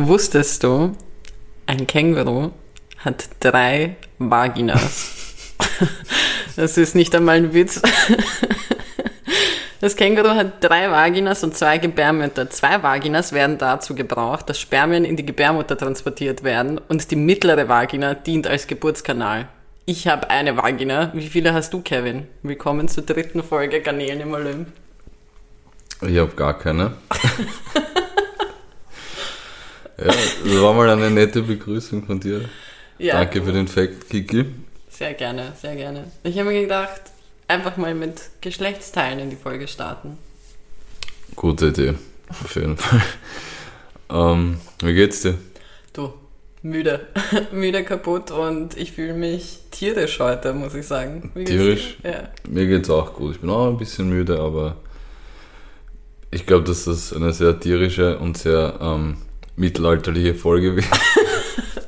Wusstest du, ein Känguru hat drei Vaginas? Das ist nicht einmal ein Witz. Das Känguru hat drei Vaginas und zwei Gebärmütter. Zwei Vaginas werden dazu gebraucht, dass Spermien in die Gebärmutter transportiert werden und die mittlere Vagina dient als Geburtskanal. Ich habe eine Vagina. Wie viele hast du, Kevin? Willkommen zur dritten Folge Garnelen im Olymp. Ich habe gar keine. ja, das war mal eine nette Begrüßung von dir. Ja, Danke für den Fact, Kiki. Sehr gerne, sehr gerne. Ich habe mir gedacht, einfach mal mit Geschlechtsteilen in die Folge starten. Gute Idee, auf jeden Fall. Ähm, wie geht's dir? Du, müde. müde, kaputt und ich fühle mich tierisch heute, muss ich sagen. Tierisch? Ja. Mir geht's auch gut. Ich bin auch ein bisschen müde, aber ich glaube, dass das eine sehr tierische und sehr ähm, mittelalterliche Folge.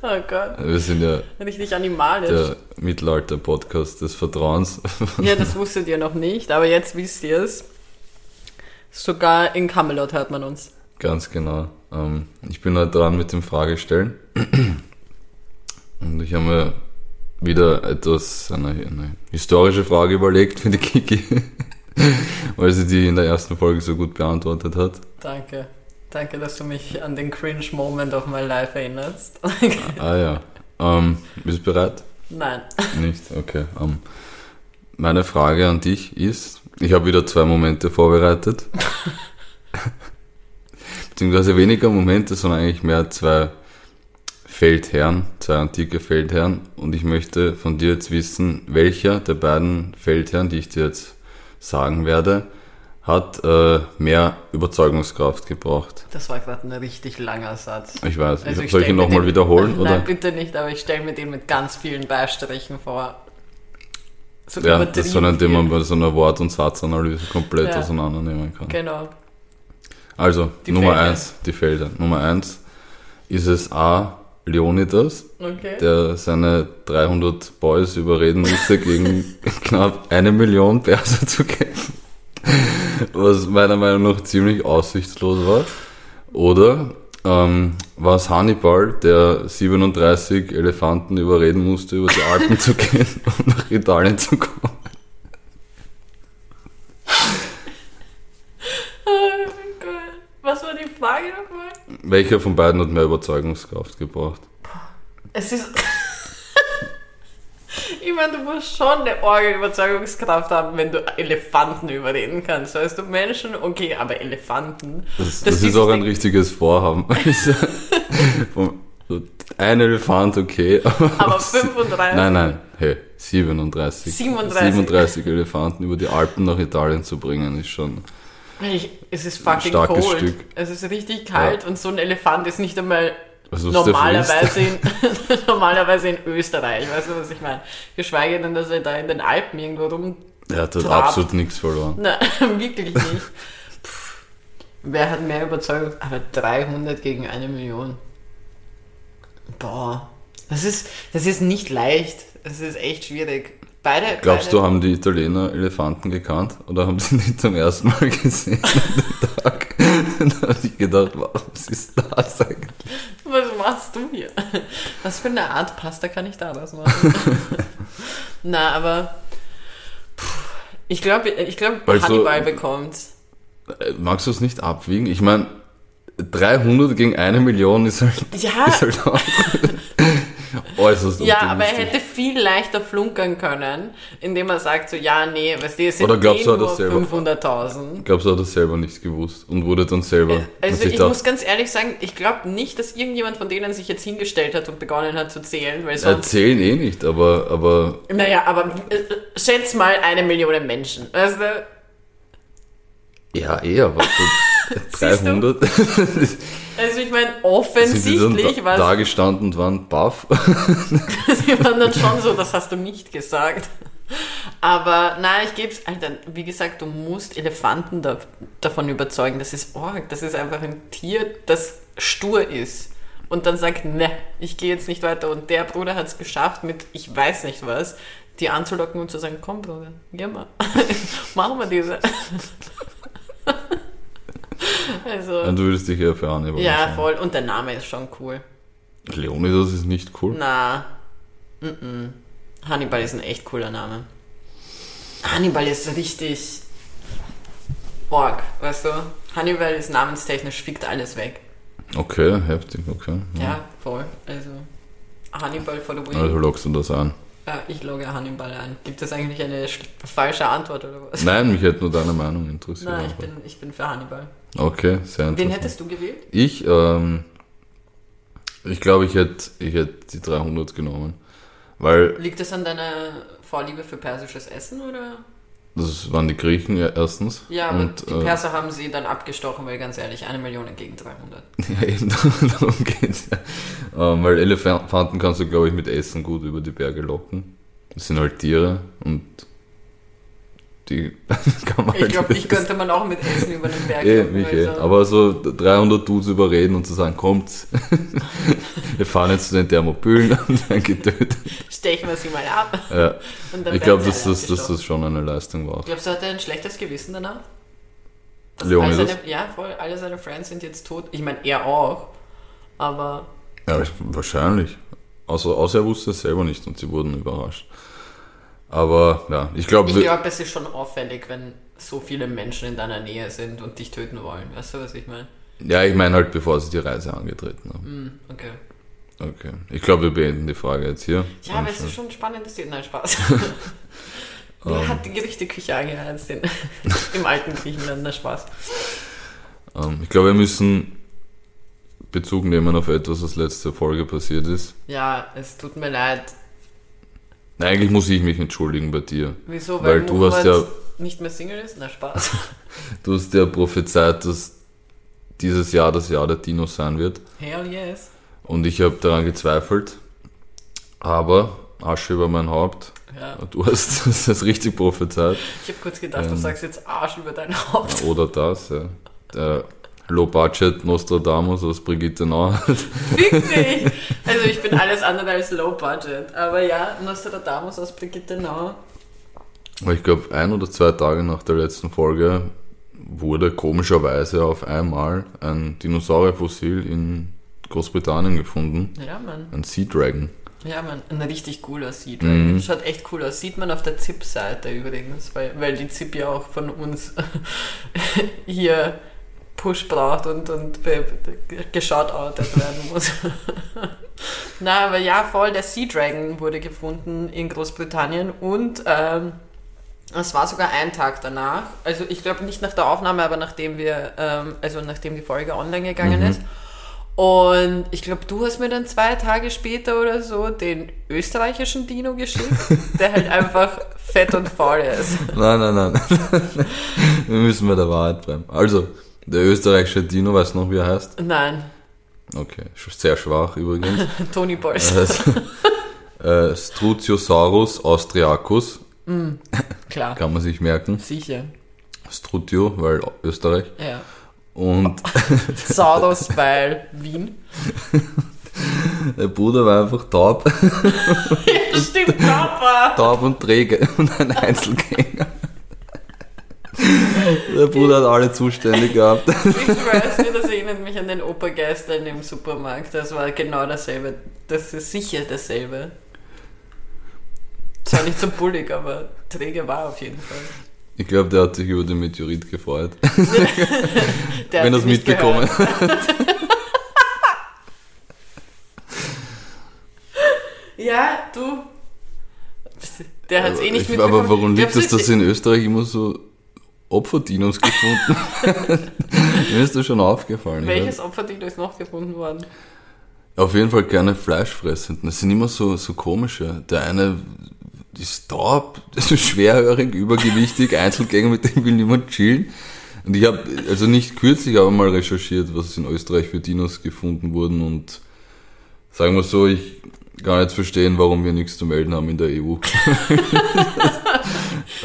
Oh Gott, Wir sind ja richtig animalisch. der Mittelalter-Podcast des Vertrauens. Ja, das wusstet ihr noch nicht, aber jetzt wisst ihr es. Sogar in Camelot hört man uns. Ganz genau. Ähm, ich bin halt dran mit dem Fragestellen. Und ich habe mir wieder etwas, eine, eine historische Frage überlegt für die Kiki, weil sie die in der ersten Folge so gut beantwortet hat. Danke. Danke, dass du mich an den cringe Moment of my life erinnerst. Ah ja. Ähm, bist du bereit? Nein. Nicht? Okay. Ähm, meine Frage an dich ist, ich habe wieder zwei Momente vorbereitet. Beziehungsweise weniger Momente, sondern eigentlich mehr zwei Feldherren, zwei antike Feldherren. Und ich möchte von dir jetzt wissen, welcher der beiden Feldherren, die ich dir jetzt sagen werde, hat äh, mehr Überzeugungskraft gebraucht. Das war gerade ein richtig langer Satz. Ich weiß. Also ich, soll ich ihn nochmal wiederholen? Nein, oder? bitte nicht, aber ich stelle mir den mit ganz vielen Beistrichen vor. So Ja, das ist so ein, den man übertrieben bei so einer Wort- und Satzanalyse komplett Ja. auseinandernehmen kann. Genau. Also, Die Nummer Felder. eins, die Felder. Nummer eins ist es A. Leonidas, Okay. der seine 300 Boys überreden musste, gegen knapp eine Million Perser zu kämpfen. Was meiner Meinung nach ziemlich aussichtslos war. Oder ähm, war es Hannibal, der 37 Elefanten überreden musste, über die Alpen zu gehen, um nach Italien zu kommen. Oh Gott. Was war die Frage nochmal? Welcher von beiden hat mehr Überzeugungskraft gebraucht? Es ist. Ich meine, du musst schon eine orge Überzeugungskraft haben, wenn du Elefanten überreden kannst. Weißt du, Menschen, okay, aber Elefanten. Das, Das das, ist auch ein richtiges Vorhaben. Ein Elefant, okay. Aber 35. Nein, nein, hey, 37. 37. 37 Elefanten über die Alpen nach Italien zu bringen, ist schon. Ich, es ist fucking Starkes cold. Stück. Es ist richtig kalt und so ein Elefant ist nicht einmal Also normalerweise in, normalerweise in Österreich. Weißt du, was ich meine? Geschweige denn, dass er da in den Alpen irgendwo rum. Er hat Trabt. absolut nichts verloren. Nein, wirklich nicht. Puh. Wer hat mehr Überzeugung? Aber 300 gegen eine Million. Boah. Das ist, das ist nicht leicht. Das ist echt schwierig. Beide. Glaubst beide, du, haben die Italiener Elefanten gekannt? Oder haben sie nicht zum ersten Mal gesehen an dem Tag? da habe ich gedacht, was ist das eigentlich? Was machst du hier? Was für eine Art Pasta kann ich daraus machen? Na, aber ich glaube, ich glaube, Also- Hannibal bekommt. Äh, Magst du es nicht abwiegen? Ich meine, 300 gegen eine Million ist halt, Ja. ist halt auch äußerst Ja, aber er hätte viel leichter flunkern können, indem er sagt so, ja, nee, weißt du, es sind Oder glaubst eh du, er nur selber- 500.000. Ich glaube, er hat das selber nicht gewusst und wurde dann selber. hat Also ich muss ganz ehrlich sagen, ich glaube nicht, dass irgendjemand von denen sich jetzt hingestellt hat und begonnen hat zu zählen, weil sonst... erzählen eh nicht, aber, aber Naja, aber äh, äh, schätz mal eine Million Menschen. Weißt du? ja, eh, aber du? 300 Also ich meine, sind offensichtlich da, war da gestanden und waren baff. Sie waren dann schon so, das hast du nicht gesagt. Aber nein, ich gebe es, Alter, wie gesagt, du musst Elefanten da, davon überzeugen, das ist Org, das ist einfach ein Tier, das stur ist. Und dann sagt, ne, ich gehe jetzt nicht weiter. Und der Bruder hat es geschafft mit, ich weiß nicht was, die anzulocken und zu sagen, komm Bruder, geh mal, machen wir diese. Also, Und du würdest dich eher für Hannibal ja, entscheiden. voll. Und der Name ist schon cool. Leonidas ist nicht cool. Na, mm -mm. Hannibal ist ein echt cooler Name. Hannibal ist richtig org, weißt du? Hannibal ist namenstechnisch, fickt alles weg. Okay, heftig, okay. Ja, voll. Also, Hannibal for the win. Also lockst du das an? Ja, ich logge Hannibal ein. Gibt es eigentlich eine sch- falsche Antwort oder was? Nein, mich hätte nur deine Meinung interessiert. Nein, ich bin, ich bin für Hannibal. Okay, sehr interessant. Wen hättest du gewählt? Ich, ähm, ich glaube, ich hätte ich hätt die 300 genommen. Weil Liegt es an deiner Vorliebe für persisches Essen oder? das waren die Griechen ja, erstens. Ja, und, die äh, Perser haben sie dann abgestochen, weil ganz ehrlich, eine Million gegen 300. Ja, eben darum geht's ja. Ähm, weil Elefanten kannst du, glaube ich, mit Essen gut über die Berge locken. Das sind halt Tiere und die kann man Ich halt glaube, dich könnte man auch mit Essen über den Berg Eh, mich eh. also- Aber so 300 Dudes überreden und zu sagen, kommt, wir fahren jetzt zu den Thermopylen und dann getötet. Stechen wir sie mal ab. Ja. Ich glaube, dass das, alle dass das schon eine Leistung war. Glaubst du, hat er ein schlechtes Gewissen danach? Dass all Leonidas? seine, ja, voll, alle seine Friends sind jetzt tot. Ich meine, er auch. Aber Ja, ich, wahrscheinlich. Außer, außer er wusste es selber nicht und sie wurden überrascht. Aber ja, ich glaube, ich glaube, es ist schon auffällig, wenn so viele Menschen in deiner Nähe sind und dich töten wollen. Weißt du, was ich meine? ja, ich meine halt, bevor sie die Reise angetreten haben. Hm, okay. Okay. Ich glaube, wir beenden die Frage jetzt hier. Ja, aber es ist schon spannend, dass die. Nein, Spaß. Wer hat die Gerichteküche angeheizt in, im alten Griechenland? Na, Spaß. Ähm, ich glaube, wir müssen Bezug nehmen auf etwas, was letzte Folge passiert ist. Ja, es tut mir leid. Nein, Eigentlich muss ich mich entschuldigen bei dir. Wieso? Weil du hast ja- nicht mehr Single ist? Na, Spaß. Du hast ja prophezeit, dass dieses Jahr das Jahr der Dinos sein wird. Hell yes. Und ich habe daran gezweifelt. Aber Asche über mein Haupt. Ja. Du hast das richtig prophezeit. Ich habe kurz gedacht, du Ähm. sagst jetzt Arsch über dein Haupt. Oder das, ja. Der Low Budget Nostradamus aus Brigitte Nauer. Fick dich! Also ich bin alles andere als low budget. Aber ja, Nostradamus aus Brigitte Nauer. Aber ich glaube, ein oder zwei Tage nach der letzten Folge wurde komischerweise auf einmal ein Dinosaurierfossil in Großbritannien gefunden. Ja, Mann. Ein Sea Dragon. Ja, Mann. Ein richtig cooler Sea Dragon. Mhm. Schaut echt cool aus. Sieht man auf der ZIP-Seite übrigens, weil, weil die ZIP ja auch von uns hier Push braucht und, und geschautoutet werden muss. Na, aber ja, voll, der Sea Dragon wurde gefunden in Großbritannien und ähm, es war sogar ein Tag danach. Also ich glaube nicht nach der Aufnahme, aber nachdem wir, ähm, also nachdem die Folge online gegangen Mhm. ist. Und ich glaube, du hast mir dann zwei Tage später oder so den österreichischen Dino geschickt, der halt einfach fett und faul ist. Nein, nein, nein. Wir müssen bei der Wahrheit bleiben. Also, der österreichische Dino, weißt du noch, wie er heißt? Nein, Okay, sehr schwach übrigens. Tony Boys. äh, Strutiosaurus austriacus, Klar, kann man sich merken. sicher. Strutio, weil Österreich. Ja. Und Saurus, weil Wien. der Bruder war einfach taub, Ja, stimmt, Papa. taub und träge und ein Einzelgänger. Der Bruder hat alle Zustände gehabt. Ich weiß nicht, das erinnert mich an den Opa Geistern im Supermarkt. Das war genau dasselbe. Das ist sicher dasselbe. Zwar nicht so bullig, aber träge war auf jeden Fall. Ich glaube, der hat sich über den Meteorit gefreut, wenn er es mitbekommen hat. Ja, du. Der hat es eh nicht Ich- mitbekommen. Aber warum liegt du, dass in Österreich immer so Opferdinos gefunden Mir ist das schon aufgefallen. Welches Opferdino ist noch gefunden worden? Auf jeden Fall keine Fleischfressenden. Das sind immer so, so komische. Der eine ist taub, ist schwerhörig, übergewichtig, Einzelgänger, mit dem will niemand chillen. Und ich habe also nicht kürzlich, aber mal recherchiert, was in Österreich für Dinos gefunden wurden und sagen wir so, ich kann jetzt verstehen, warum wir nichts zu melden haben in der EU.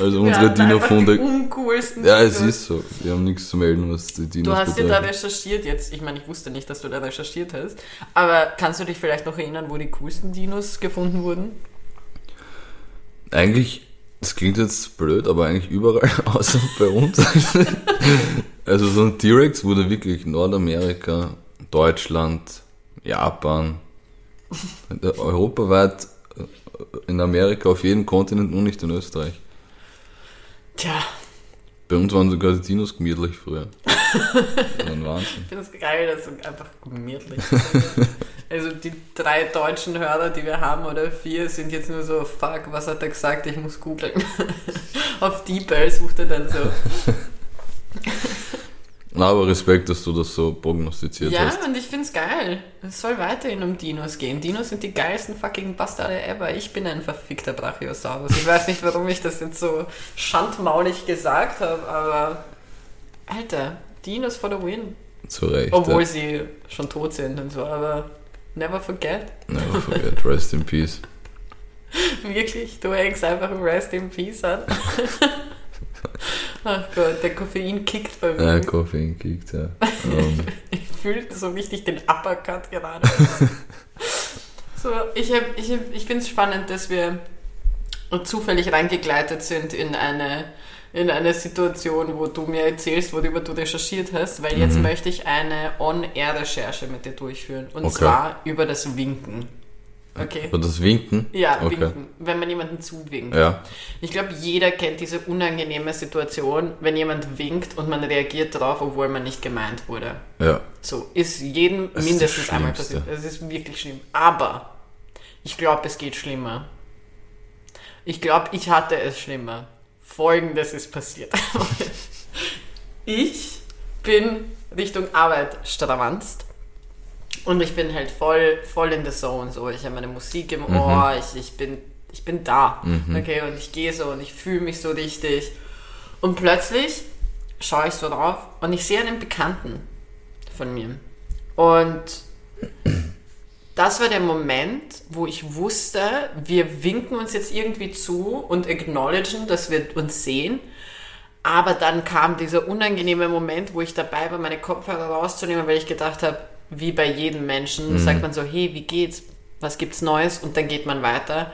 also unsere die Dino-Funde. Uncoolsten Ja, es ist so. Wir haben nichts zu melden, was die Dinos Du hast ja da recherchiert jetzt. Ich meine, ich wusste nicht, dass du da recherchiert hast. Aber kannst du dich vielleicht noch erinnern, wo die coolsten Dinos gefunden wurden? Eigentlich, das klingt jetzt blöd, aber eigentlich überall, außer bei uns. Also so ein T-Rex wurde wirklich Nordamerika, Deutschland, Japan, europaweit äh, in Amerika auf jedem Kontinent, nur nicht in Österreich. Tja, Bei uns waren sogar die Dinos gemütlich früher. Das war ein Wahnsinn. ich finde es geil, dass es einfach gemütlich Also die drei deutschen Hörer, die wir haben, oder vier, sind jetzt nur so, fuck, was hat er gesagt, ich muss googeln. Auf DeepL sucht er dann so. Na, aber Respekt, dass du das so prognostiziert Ja, hast. und ich find's geil. Es soll weiterhin um Dinos gehen. Dinos sind die geilsten fucking Bastarde ever. Ich bin ein verfickter Brachiosaurus. Ich weiß nicht, warum ich das jetzt so schandmaulig gesagt habe, aber Alter, Dinos for the win. Zu Recht. Obwohl ja. sie schon tot sind und so, aber never forget. Never forget, rest in peace. Wirklich, du hängst einfach Rest in Peace an. Ach Gott, der Koffein kickt bei mir. Ja, Koffein kickt, ja. Ähm, Ich fühle so richtig den Uppercut gerade. so, ich, hab, ich, hab, ich finde es spannend, dass wir zufällig reingegleitet sind in eine, in eine Situation, wo du mir erzählst, worüber du recherchiert hast, weil jetzt möchte ich eine On-Air-Recherche mit dir durchführen. Und Okay. zwar über das Winken. Okay. und das Winken? Ja, okay. winken, wenn man jemanden zuwinkt. Ja, Ich glaube, jeder kennt diese unangenehme Situation, wenn jemand winkt und man reagiert darauf, obwohl man nicht gemeint wurde. ja. So, ist jedem Das ist mindestens das einmal passiert. Es ist wirklich schlimm. Aber ich glaube, es geht schlimmer. Ich glaube, ich hatte es schlimmer. Folgendes ist passiert. ich bin Richtung Arbeit stravanzt und ich bin halt voll, voll in the zone. So, ich habe meine Musik im Ohr, ich, ich, bin, ich bin da. Okay, und ich gehe so und ich fühle mich so richtig. Und plötzlich schaue ich so drauf und ich sehe einen Bekannten von mir. Und das war der Moment, wo ich wusste, wir winken uns jetzt irgendwie zu und acknowledgen, dass wir uns sehen. Aber dann kam dieser unangenehme Moment, wo ich dabei war, meine Kopfhörer rauszunehmen, weil ich gedacht habe, wie bei jedem Menschen, sagt man so, hey, wie geht's? Was gibt's Neues? Und dann geht man weiter.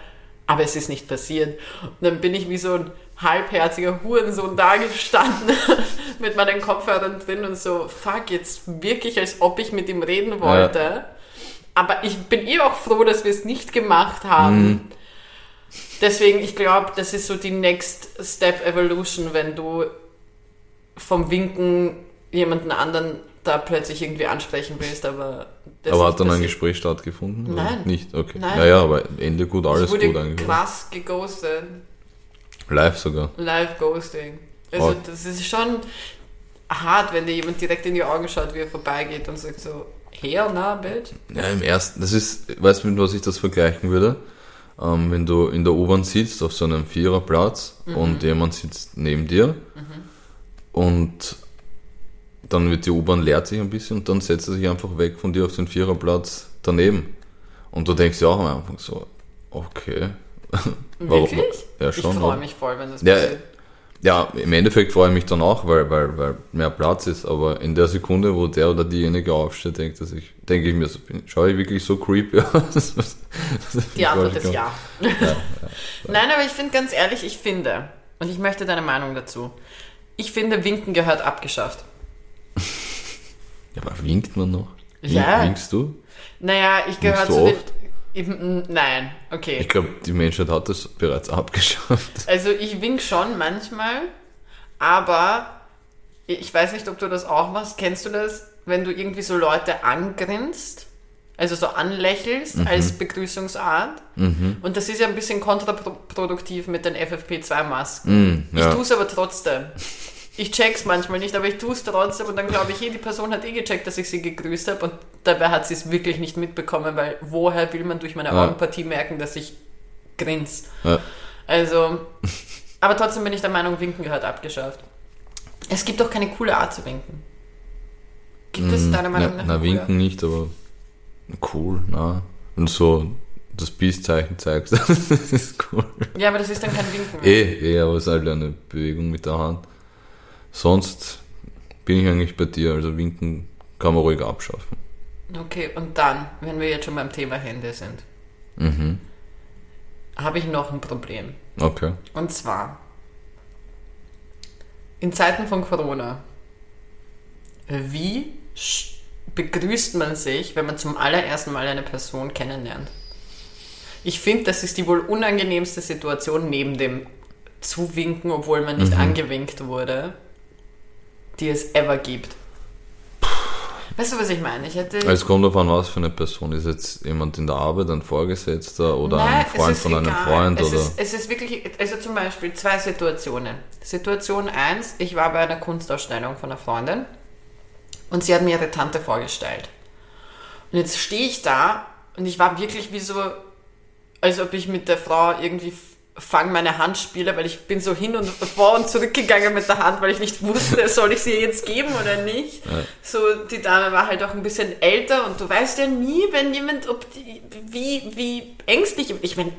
Aber es ist nicht passiert. Und dann bin ich wie so ein halbherziger Hurensohn da gestanden mit meinen Kopfhörern drin und so, fuck, jetzt wirklich, als ob ich mit ihm reden wollte. Aber ich bin eh auch froh, dass wir es nicht gemacht haben. Deswegen, ich glaube, das ist so die Next Step Evolution, wenn du vom Winken jemanden anderen da plötzlich irgendwie ansprechen willst, aber das Aber hat dann ein. Gespräch stattgefunden? oder Nein. Nicht? Okay. Nein. Ja, ja, aber Ende gut, alles gut eigentlich. oder? krass geghostet. Live sogar. Live-Ghosting. Also Oh. das ist schon hart, wenn dir jemand direkt in die Augen schaut, wie er vorbeigeht und sagt so, her, na, Bild. Ja, im ersten, das ist, weißt du, mit was ich das vergleichen würde? Ähm, wenn du in der U-Bahn sitzt, auf so einem Viererplatz und jemand sitzt neben dir und dann wird die U-Bahn leert sich ein bisschen und dann setzt er sich einfach weg von dir auf den Viererplatz daneben. Und du denkst ja auch am Anfang so, okay. Warum- Wirklich? Ja, ich schon. freue warum- mich voll, wenn das Ja, passiert. Ja, im Endeffekt freue ich mich dann auch, weil, weil, weil mehr Platz ist, aber in der Sekunde, wo der oder diejenige aufsteht, denkt, dass ich, denke ich mir so, bin, schaue ich wirklich so creepy aus? Die Antwort ist Ich ja. Nein, aber ich finde ganz ehrlich, ich finde, und ich möchte deine Meinung dazu, ich finde, Winken gehört abgeschafft. Ja, aber winkt man noch? Ja. Winkst du? Naja, ich gehöre zu den... Ich, nein, okay. Ich glaube, die Menschheit hat das bereits abgeschafft. Also ich wink schon manchmal, aber ich weiß nicht, ob du das auch machst. Kennst du das, wenn du irgendwie so Leute angrinst? Also so anlächelst Mhm. als Begrüßungsart. Und das ist ja ein bisschen kontraproduktiv mit den FFP2-Masken. Mm, ja. Ich tue es aber trotzdem. Ich check's manchmal nicht, aber ich tue es trotzdem und dann glaube ich, hey, die Person hat eh gecheckt, dass ich sie gegrüßt habe und dabei hat sie es wirklich nicht mitbekommen, weil woher will man durch meine Ja. Augenpartie merken, dass ich grins? Ja. Also, aber trotzdem bin ich der Meinung, Winken gehört abgeschafft. Es gibt doch keine coole Art zu winken. Gibt es deiner Meinung na, nach? na, winken nicht, aber cool, na. Und so das Peace-Zeichen zeigst, das ist cool. Ja, aber das ist dann kein Winken mehr. Eh, eh, aber es ist halt eine Bewegung mit der Hand. Sonst bin ich eigentlich bei dir, also winken kann man ruhig abschaffen. Okay, und dann, wenn wir jetzt schon beim Thema Hände sind, Mhm. habe ich noch ein Problem. Okay. Und zwar, in Zeiten von Corona wie begrüßt man sich, wenn man zum allerersten Mal eine Person kennenlernt? Ich finde, das ist die wohl unangenehmste Situation neben dem Zuwinken, obwohl man nicht angewinkt wurde, die es ever gibt. Weißt du, was ich meine? Ich hätte. Es kommt an, was für eine Person. Ist jetzt jemand in der Arbeit, ein Vorgesetzter oder Nein, ein Freund von einem egal. Freund? Es oder? ist, es ist wirklich, also zum Beispiel zwei Situationen. Situation 1, ich war bei einer Kunstausstellung von einer Freundin und sie hat mir ihre Tante vorgestellt. Und jetzt stehe ich da und ich war wirklich wie so, als ob ich mit der Frau irgendwie fang meine Hand spiele, weil ich bin so hin und vor und zurück gegangen mit der Hand, weil ich nicht wusste, soll ich sie jetzt geben oder nicht. So, die Dame war halt auch ein bisschen älter und du weißt ja nie, wenn jemand, ob die, wie, wie ängstlich, ich meine,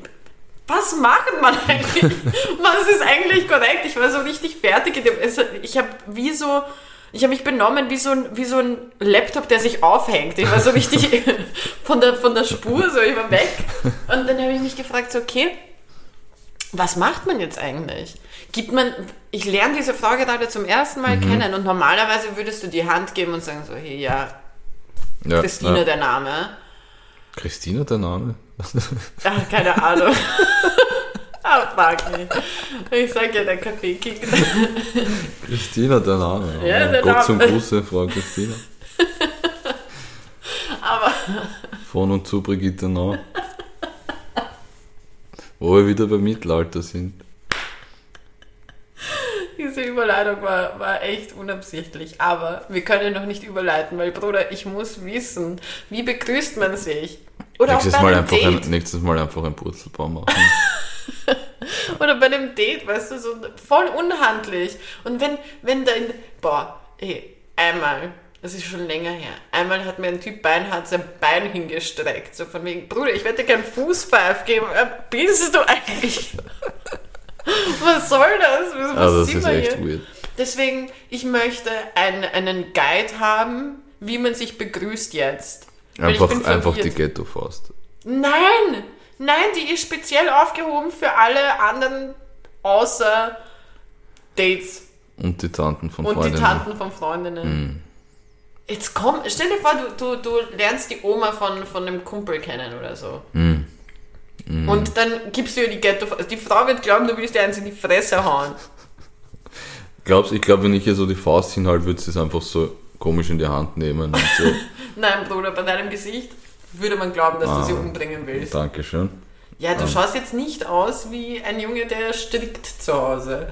was macht man eigentlich? was ist eigentlich korrekt? Ich war so richtig fertig. Ich habe wie so, ich habe mich benommen wie so, ein, wie so ein Laptop, der sich aufhängt. Ich war so richtig von der, von der Spur, so ich war weg. Und dann habe ich mich gefragt, so, okay, was macht man jetzt eigentlich? Gibt man, ich lerne diese Frau gerade zum ersten Mal kennen und normalerweise würdest du die Hand geben und sagen so, hey, ja, ja, Christine ja. der Name. Christina, der Name? Ach, keine Ahnung. ah, frag mich. Ich sag ja, der Kaffee kickt. Christina, der Name. Ja, der Gott Name. zum Gruße, Frau Christina. Aber Von und zu Brigitte Nau. Wo wir wieder beim Mittelalter sind. diese Überleitung war, war echt unabsichtlich. Aber wir können noch nicht überleiten, weil, Bruder, ich muss wissen, wie begrüßt man sich? Oder auch Nächstes bei Mal, einem einfach Date. ein, nächstes Mal einfach ein Purzelbaum machen. Oder bei einem Date, weißt du, so voll unhandlich. Und wenn, wenn da in, boah, ey, einmal, das ist schon länger her, einmal hat mir ein Typ Beinhard sein Bein hingestreckt, so von wegen, Bruder, ich werde dir keinen Fußpfeif geben, wer bist du eigentlich? Was soll das? Was, Also das ist echt hier? weird. Deswegen, ich möchte einen, einen Guide haben, wie man sich begrüßt jetzt. Einfach, einfach die. Ghetto-Faust. Nein! Nein, die ist speziell aufgehoben für alle anderen außer Dates Und die Tanten von und die Freundinnen. Tanten von Freundinnen. Jetzt komm, stell dir vor, du, du, du lernst die Oma von, von einem Kumpel kennen oder so. Und dann gibst du ihr die Ghetto. Die Frau wird glauben, du willst ihr eins in die Fresse hauen. Glaubst, ich glaube, wenn ich ihr so die Faust hinhalte, würde sie es einfach so komisch in die Hand nehmen und so. Nein, Bruder, bei deinem Gesicht würde man glauben, dass du sie umbringen willst. Dankeschön. Ja, du schaust jetzt nicht aus wie ein Junge, der strickt zu Hause.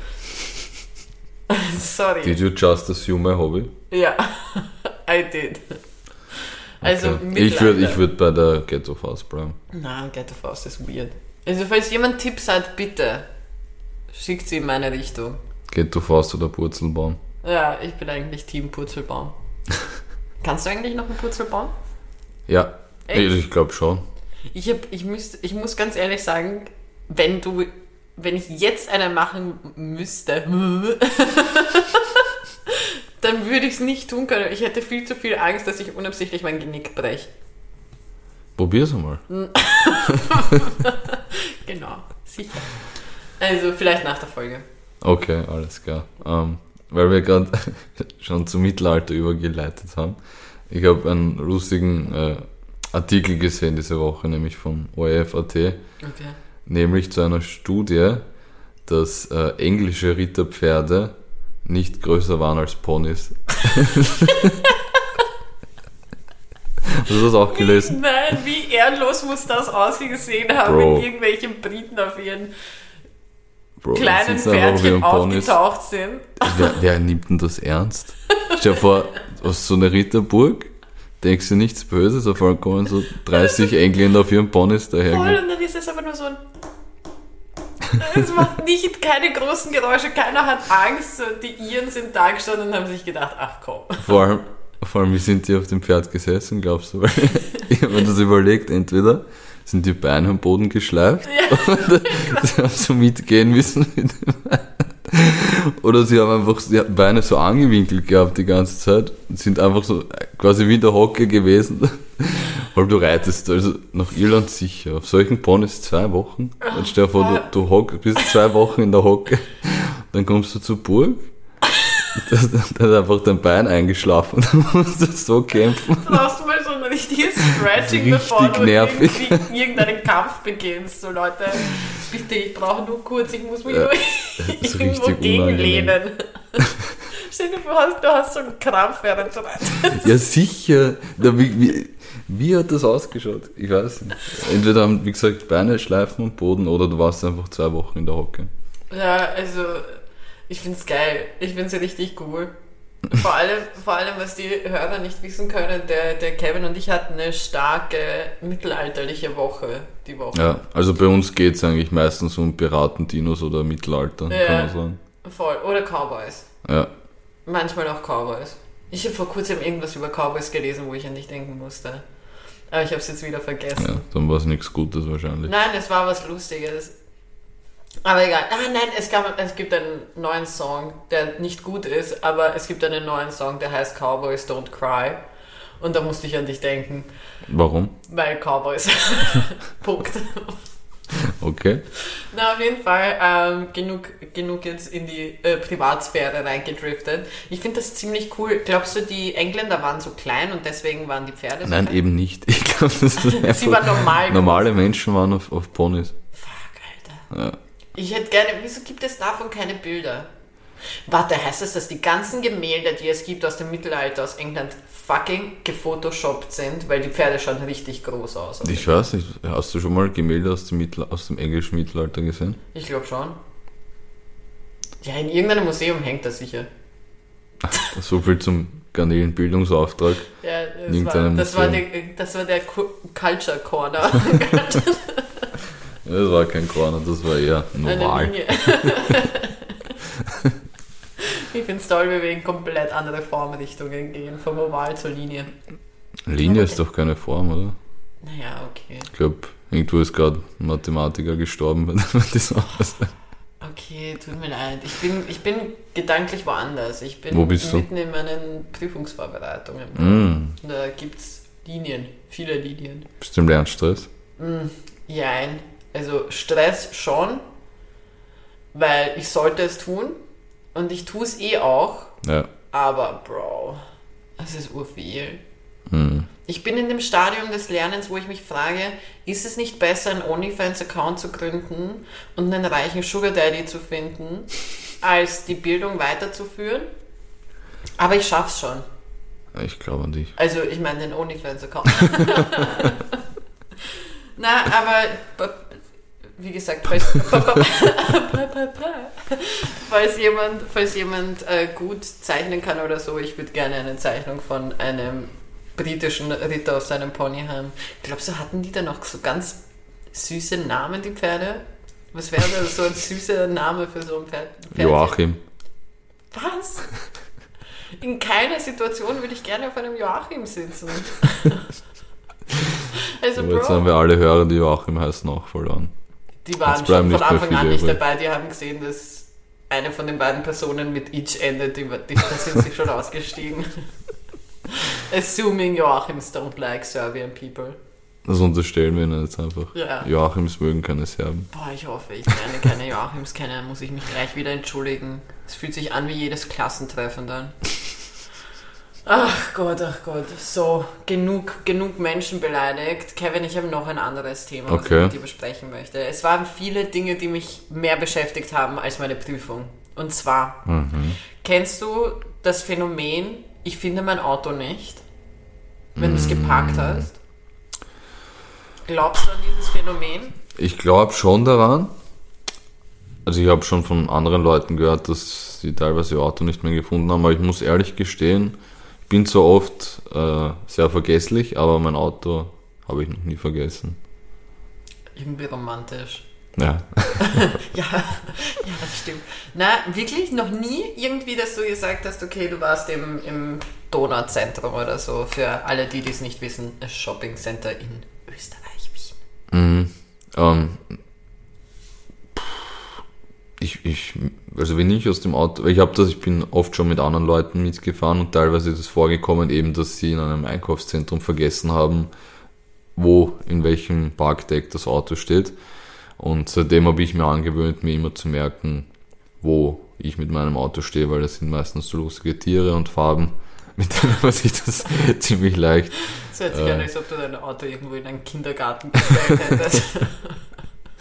Sorry. Did you just assume my hobby? Ja, I did. Also Okay. Ich würde ich würd bei der Ghetto-Faust bleiben. Nein, Ghetto Faust ist weird. Also falls jemand Tipps hat, bitte schickt sie in meine Richtung. Ghetto-Faust oder Purzelbaum. Ja, ich bin eigentlich Team Purzelbaum. Kannst du eigentlich noch einen Purzelbaum? Ja, Echt? ich, glaube schon. Ich, hab, ich, müsste, ich muss ganz ehrlich sagen, wenn du, wenn ich jetzt einen machen müsste, dann würde ich es nicht tun können. Ich hätte viel zu viel Angst, dass ich unabsichtlich mein Genick breche. Probier's einmal. Genau, sicher. Also vielleicht nach der Folge. Okay, alles klar. Ähm, weil wir gerade schon zum Mittelalter übergeleitet haben. Ich habe einen lustigen äh, Artikel gesehen diese Woche, nämlich von ORF.at, Okay. nämlich zu einer Studie, dass äh, englische Ritterpferde nicht größer waren als Ponys. Hast du das auch gelesen? Nein, wie ehrenlos muss das ausgesehen haben, Bro. wenn irgendwelche Briten auf ihren Bro, kleinen Pferdchen Ponys. aufgetaucht sind. Wer, wer nimmt denn das ernst? Stell dir vor, aus so einer Ritterburg, denkst du nichts Böses, auf einmal kommen so 30 Engländer auf ihren Ponys Voll, daher. und dann ist es aber nur so ein. Es macht nicht keine großen Geräusche, keiner hat Angst. Die Iren sind da gestanden und haben sich gedacht, ach komm. Vor allem, vor allem, wie sind die auf dem Pferd gesessen, glaubst du? Weil, ich habe mir das überlegt, entweder sind die Beine am Boden geschleift und sie haben so mitgehen müssen mit dem. Oder sie haben einfach die Beine so angewinkelt gehabt die ganze Zeit und sind einfach so quasi wie in der Hocke gewesen. Weil du reitest also nach Irland sicher. Auf solchen Ponys zwei Wochen. Dann stell dir vor, du, du hock, bist zwei Wochen in der Hocke, dann kommst du zur Burg Da hat einfach dein Bein eingeschlafen dann musst du so kämpfen. Du richtiges Stretching, Richtig bevor du nervig. irgendwie irgendeinen Kampf beginnst. So Leute, bitte, ich brauche nur kurz, ich muss mich Ja, irgendwo gegenlehnen. Stell dir vor, du hast so einen Krampf während du reitest. Ja, sicher. Na, wie, wie, wie hat das ausgeschaut? Ich weiß nicht. Entweder haben, wie gesagt, Beine schleifen am Boden oder du warst einfach zwei Wochen in der Hocke. Ja, also ich find's geil. Ich find's richtig cool. Vor allem, vor allem, was die Hörer nicht wissen können, der, der Kevin und ich hatten eine starke mittelalterliche Woche die Woche. Ja, also bei uns geht es eigentlich meistens um Piraten-Dinos oder Mittelalter, Ja. kann man sagen. Voll. Oder Cowboys. Ja, Manchmal auch Cowboys. Ich habe vor kurzem irgendwas über Cowboys gelesen, wo ich an dich denken musste. Aber ich habe es jetzt wieder vergessen. ja dann war es nichts Gutes wahrscheinlich. Nein, es war was Lustiges. Aber egal. Ah, nein, es, gab, es gibt einen neuen Song, der nicht gut ist, aber es gibt einen neuen Song, der heißt Cowboys Don't Cry. Und da musste ich an dich denken, Warum? weil Cowboys. Punkt. Okay. Na, auf jeden Fall ähm, genug, genug jetzt in die äh, Privatsphäre reingedriftet. Ich finde das ziemlich cool. Glaubst du, die Engländer waren so klein und deswegen waren die Pferde so Nein, klein? eben nicht. Ich glaube, das ist. Sie waren normal. Normale Menschen waren auf, auf Ponys. Fuck, Alter. Ja. Ich hätte gerne, wieso gibt es davon keine Bilder? Warte, heißt das, dass die ganzen Gemälde, die es gibt aus dem Mittelalter aus England, fucking gefotoshoppt sind? Weil die Pferde schauen richtig groß aus. Ich weiß nicht, hast du schon mal Gemälde aus dem, Mittel, aus dem englischen Mittelalter gesehen? Ich glaube schon. Ja, in irgendeinem Museum hängt das sicher. So viel zum Garnelenbildungsauftrag. Ja, das, war, das, war, der, das war der Cu- Culture Corner. Das war kein Corner, das war eher normal. Ich finde es toll, wie wir in komplett andere Formrichtungen gehen, vom Oval zur Linie. Linie ist doch keine Form, oder? Naja, okay. Ich glaube, irgendwo ist gerade ein Mathematiker gestorben bei dieser Aussage. Okay, tut mir leid. Ich bin, ich bin gedanklich woanders. Ich bin Wo bist du? mitten in meinen Prüfungsvorbereitungen. Mm, Da gibt es Linien, viele Linien. bist du im Lernstress? Jein. Also Stress schon, weil ich sollte es tun und ich tue es eh auch, Ja. aber Bro, es ist urviel. Mm. Ich bin in dem Stadium des Lernens, wo ich mich frage, ist es nicht besser, einen OnlyFans-Account zu gründen und einen reichen Sugar Daddy zu finden, als die Bildung weiterzuführen? Aber ich schaff's schon. Ich glaube an dich. Also, ich meine den OnlyFans-Account. Na, aber wie gesagt, falls, falls jemand, falls jemand äh, gut zeichnen kann oder so, ich würde gerne eine Zeichnung von einem britischen Ritter auf seinem Pony haben. Glaubst du, hatten die da noch so ganz süße Namen, die Pferde? Was wäre da so ein süßer Name für so ein Pferd? Pferdchen? Joachim. Was? In keiner Situation würde ich gerne auf einem Joachim sitzen. also, Aber jetzt haben Bro, wir alle Hörer, die Joachim heißen, auch verloren. Die waren schon von Anfang an nicht dabei. Die haben gesehen, dass eine von den beiden Personen mit Itch endet. Die, die, da sind sie schon ausgestiegen. Assuming Joachims don't like Serbian people. Das unterstellen wir ihnen jetzt einfach. Ja. Joachims mögen keine Serben. Boah, ich hoffe, ich lerne keine Joachims kennen, muss ich mich gleich wieder entschuldigen. Es fühlt sich an wie jedes Klassentreffen dann. Ach Gott, ach Gott. So, genug, genug Menschen beleidigt. Kevin, ich habe noch ein anderes Thema, was Okay. ich mit dir besprechen möchte. Es waren viele Dinge, die mich mehr beschäftigt haben als meine Prüfung. Und zwar, Mhm. kennst du das Phänomen, ich finde mein Auto nicht, wenn du es geparkt hast? Glaubst du an dieses Phänomen? Ich glaube schon daran. Also ich habe schon von anderen Leuten gehört, dass sie teilweise ihr Auto nicht mehr gefunden haben, aber ich muss ehrlich gestehen, bin zwar oft äh, sehr vergesslich, aber mein Auto habe ich noch nie vergessen. Irgendwie romantisch. Ja, Ja, ja, das stimmt. Na, wirklich noch nie irgendwie, dass du gesagt hast, okay, du warst im, im Donauzentrum oder so, für alle, die dies nicht wissen, ein Shoppingcenter in Österreich, Wien. Mhm. Ähm, ich, ich, also wenn ich aus dem Auto, ich habe das, ich bin oft schon mit anderen Leuten mitgefahren und teilweise ist es vorgekommen eben, dass sie in einem Einkaufszentrum vergessen haben, wo, in welchem Parkdeck das Auto steht. Und seitdem habe ich mir angewöhnt, mir immer zu merken, wo ich mit meinem Auto stehe, weil das sind meistens so lustige Tiere und Farben, mit denen man sich das ziemlich leicht. Es hört sich an, als ob du dein Auto irgendwo in einen Kindergarten gestellt hättest.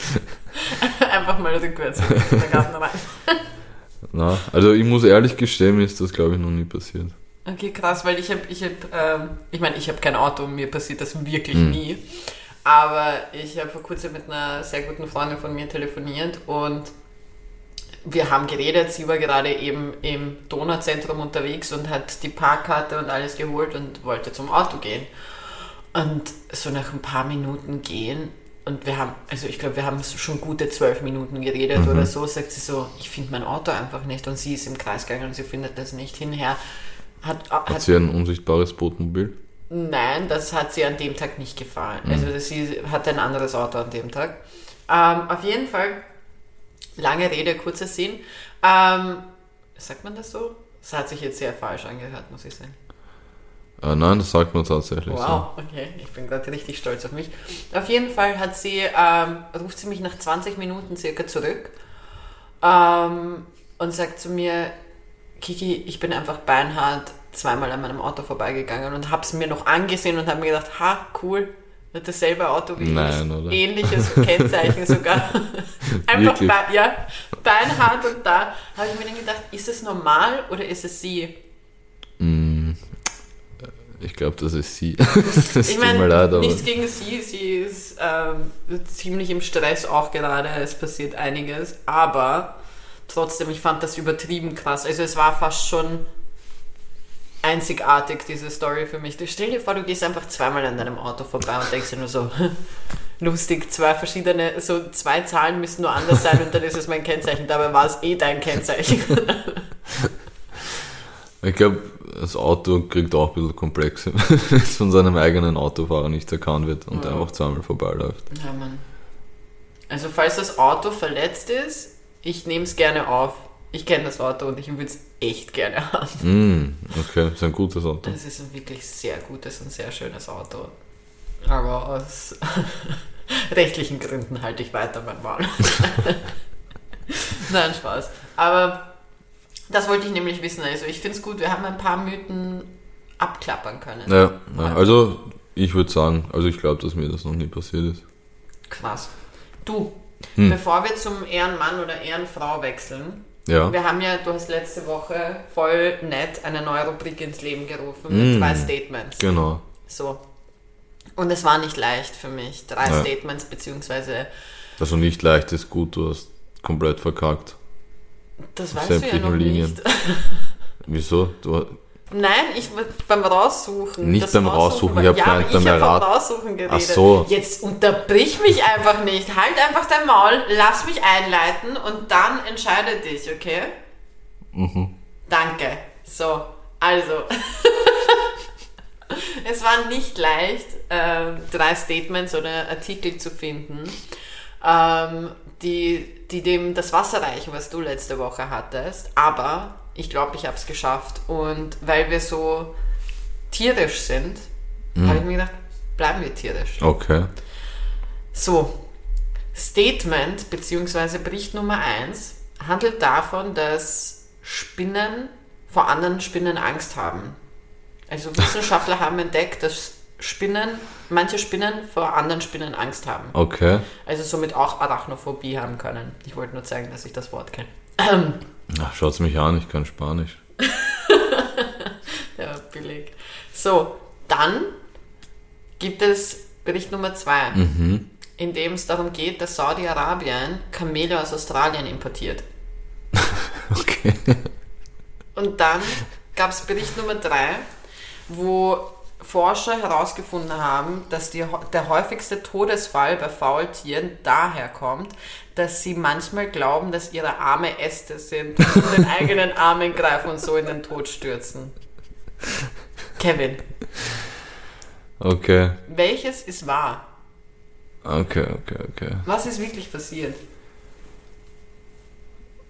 Einfach mal rückwärts in den Kindergarten rein. Na, also ich muss ehrlich gestehen, mir ist das glaube ich noch nie passiert. Okay, krass, weil ich habe, ich habe, ähm, ich meine, ich habe kein Auto, mir passiert das wirklich Mhm. nie. Aber ich habe vor kurzem mit einer sehr guten Freundin von mir telefoniert und wir haben geredet. Sie war gerade eben im Donauzentrum unterwegs und hat die Parkkarte und alles geholt und wollte zum Auto gehen. Und so nach ein paar Minuten gehen und wir haben, also ich glaube, wir haben schon gute zwölf Minuten geredet oder so, sagt sie so, ich finde mein Auto einfach nicht und sie ist im Kreis gegangen und sie findet das nicht hinher. Hat, Hat hat sie ein unsichtbares Bootmobil? Nein, das hat sie an dem Tag nicht gefallen. Also sie hatte ein anderes Auto an dem Tag. Ähm, auf jeden Fall, lange Rede, kurzer Sinn. Ähm, sagt man das so? Das hat sich jetzt sehr falsch angehört, muss ich sagen. Äh, nein, das sagt man tatsächlich Wow, okay, ich bin gerade richtig stolz auf mich. Auf jeden Fall hat sie, ähm, ruft sie mich nach 20 Minuten circa zurück ähm, und sagt zu mir, Kiki, ich bin einfach beinhart zweimal an meinem Auto vorbeigegangen und habe es mir noch angesehen und habe mir gedacht, ha, cool, wird dasselbe Auto wie Nein, ich, oder? ähnliches Kennzeichen sogar. einfach bei, ja, beinhart und da habe ich mir dann gedacht, ist es normal oder ist es sie? Ich glaube, das ist sie. das Ich meine, nichts gegen sie, sie ist ähm, ziemlich im Stress auch gerade, es passiert einiges, aber trotzdem, ich fand das übertrieben krass. Also es war fast schon einzigartig, diese Story für mich. Du stell dir vor, du gehst einfach zweimal an deinem Auto vorbei und denkst dir nur so, lustig, zwei verschiedene, so zwei Zahlen müssen nur anders sein und dann ist es mein Kennzeichen, dabei war es eh dein Kennzeichen. Ich glaube, das Auto kriegt auch ein bisschen Komplexe, wenn es von seinem eigenen Autofahrer nicht erkannt wird und Ja. einfach zweimal vorbeiläuft. Ja, Mann. Also falls das Auto verletzt ist, ich nehme es gerne auf. Ich kenne das Auto und ich würde es echt gerne haben. Mm, okay, ist ein gutes Auto. Es ist ein wirklich sehr gutes und sehr schönes Auto. Aber aus rechtlichen Gründen halte ich weiter mein Maul. Nein, Spaß. Aber das wollte ich nämlich wissen. Also ich finde es gut, wir haben ein paar Mythen abklappern können. Ja, ja, also ich würde sagen, also ich glaube, dass mir das noch nie passiert ist. Krass. Du, Hm. bevor wir zum Ehrenmann oder Ehrenfrau wechseln, Ja, Wir haben ja, du hast letzte Woche voll nett eine neue Rubrik ins Leben gerufen mit Mm. drei Statements. genau. So. Und es war nicht leicht für mich. Drei Ja. Statements, beziehungsweise, Also nicht leicht ist gut, du hast komplett verkackt. Das weißt du ja noch Linien. nicht. Wieso? Du, Nein, ich beim Raussuchen. Nicht beim Raussuchen, war- ich hab ja, ich habe vom Raussuchen geredet. Ach so. Jetzt unterbrich mich einfach nicht. Halt einfach dein Maul, lass mich einleiten und dann entscheide dich, okay? Mhm. Danke. So, also. es war nicht leicht, ähm, drei Statements oder Artikel zu finden, ähm, die, die dem das Wasser reichen, was du letzte Woche hattest. Aber ich glaube, ich habe es geschafft. Und weil wir so tierisch sind, habe ich mir gedacht, bleiben wir tierisch. okay. So, Statement bzw. Bericht Nummer 1 handelt davon, dass Spinnen vor anderen Spinnen Angst haben. Also Wissenschaftler haben entdeckt, dass Spinnen, manche Spinnen vor anderen Spinnen Angst haben. Okay. Also somit auch Arachnophobie haben können. Ich wollte nur zeigen, dass ich das Wort kenne. Ach, schaut's mich an, ich kann Spanisch. Ja, billig. So, dann gibt es Bericht Nummer 2, Mhm. in dem es darum geht, dass Saudi-Arabien Kamele aus Australien importiert. Okay. Und dann gab es Bericht Nummer 3, wo Forscher herausgefunden haben, dass die, der häufigste Todesfall bei Faultieren daher kommt, dass sie manchmal glauben, dass ihre Arme Äste sind und den eigenen Armen greifen und so in den Tod stürzen. Kevin, Okay. welches ist wahr? Okay, okay, okay. Was ist wirklich passiert?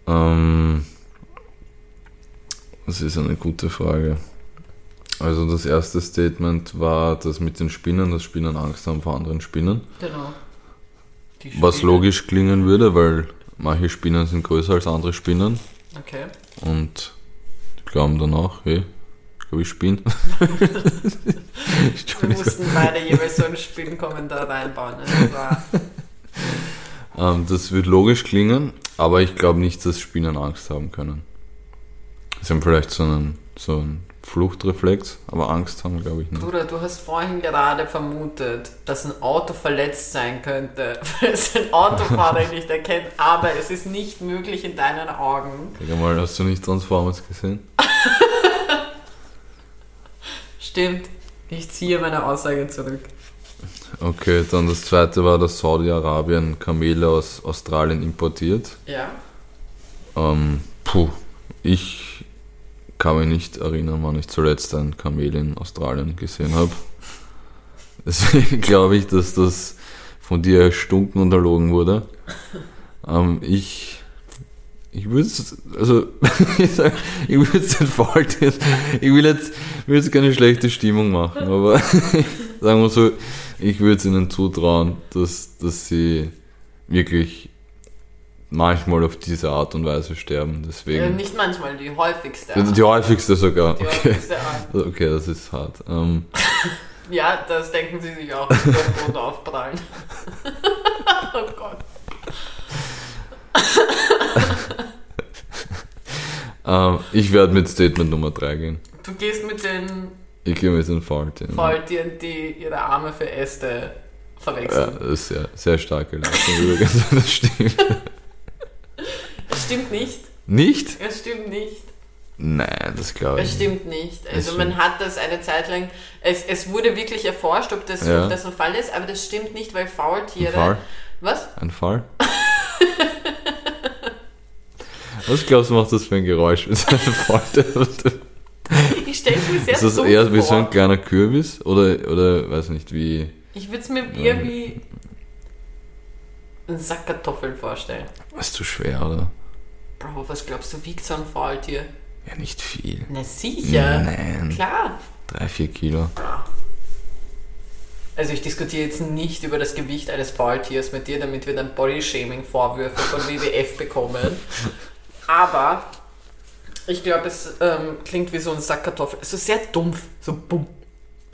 Ähm, das ist eine gute Frage. Also das erste Statement war das mit den Spinnen, dass Spinnen Angst haben vor anderen Spinnen. Genau. Die Was Spinnen. logisch klingen würde, weil manche Spinnen sind größer als andere Spinnen. Okay. Und die glauben danach, hey, glaube ich spielen. Wir mussten beide jeweils so einen Spielkommentar reinbauen. Das war, Ähm, das wird logisch klingen, aber ich glaube nicht, dass Spinnen Angst haben können. Sie haben vielleicht so einen, so einen Fluchtreflex, aber Angst haben glaube ich nicht. Bruder, du hast vorhin gerade vermutet, dass ein Auto verletzt sein könnte, weil es ein Autofahrer nicht erkennt, aber es ist nicht möglich in deinen Augen. Sag mal, hast du nicht Transformers gesehen? Stimmt. Ich ziehe meine Aussage zurück. Okay, dann das zweite war, dass Saudi-Arabien Kamele aus Australien importiert. Ja. Ähm, puh, ich kann mich nicht erinnern, wann ich zuletzt ein Kamel in Australien gesehen habe. Deswegen glaube ich, dass das von dir erstunken und erlogen wurde. Ähm, ich ich würde es, also ich, würde es jetzt, ich will jetzt, will jetzt keine schlechte Stimmung machen, aber sagen wir so, ich würde es ihnen zutrauen, dass, dass sie wirklich manchmal auf diese Art und Weise sterben. ja. Deswegen. Nicht manchmal, die häufigste. Die, die häufigste sogar. Die Okay. häufigste Art. okay, das ist hart. Ähm, Ja, das denken sie sich auch, sie Boden aufprallen. oh Gott. ähm, ich werde mit Statement Nummer 3 gehen. Du gehst mit den Ich gehe mit den Faultieren. Faultieren, die ihre Arme für Äste Ja, verwechseln. das ist sehr, sehr starke Leistung übrigens. Das stimmt. Es stimmt nicht. Nicht? Es stimmt nicht. Nein, das glaube ich Es nicht. stimmt nicht. Also Es man hat das eine Zeit lang, es, es wurde wirklich erforscht, ob das, Ja. ob das ein Fall ist, aber das stimmt nicht, weil Faultiere... Ein Fall? Was? Ein Fall? Was glaubst du, macht das für ein Geräusch? Ich stelle es mir sehr Ist das eher wie so ein kleiner Kürbis? Oder, oder weiß nicht, wie. Ich würde es mir eher wie einen Sack Kartoffeln vorstellen. Ist zu schwer, oder? Bro, was glaubst du, wiegt so ein Faultier? Ja, nicht viel. Na sicher. Nein. Klar. Drei, vier Kilo. Also ich diskutiere jetzt nicht über das Gewicht eines Faultiers mit dir, damit wir dann Bodyshaming-Vorwürfe von WWF bekommen. Aber ich glaube, es ähm, klingt wie so ein Sack Kartoffeln. Es ist sehr dumpf. So bumm.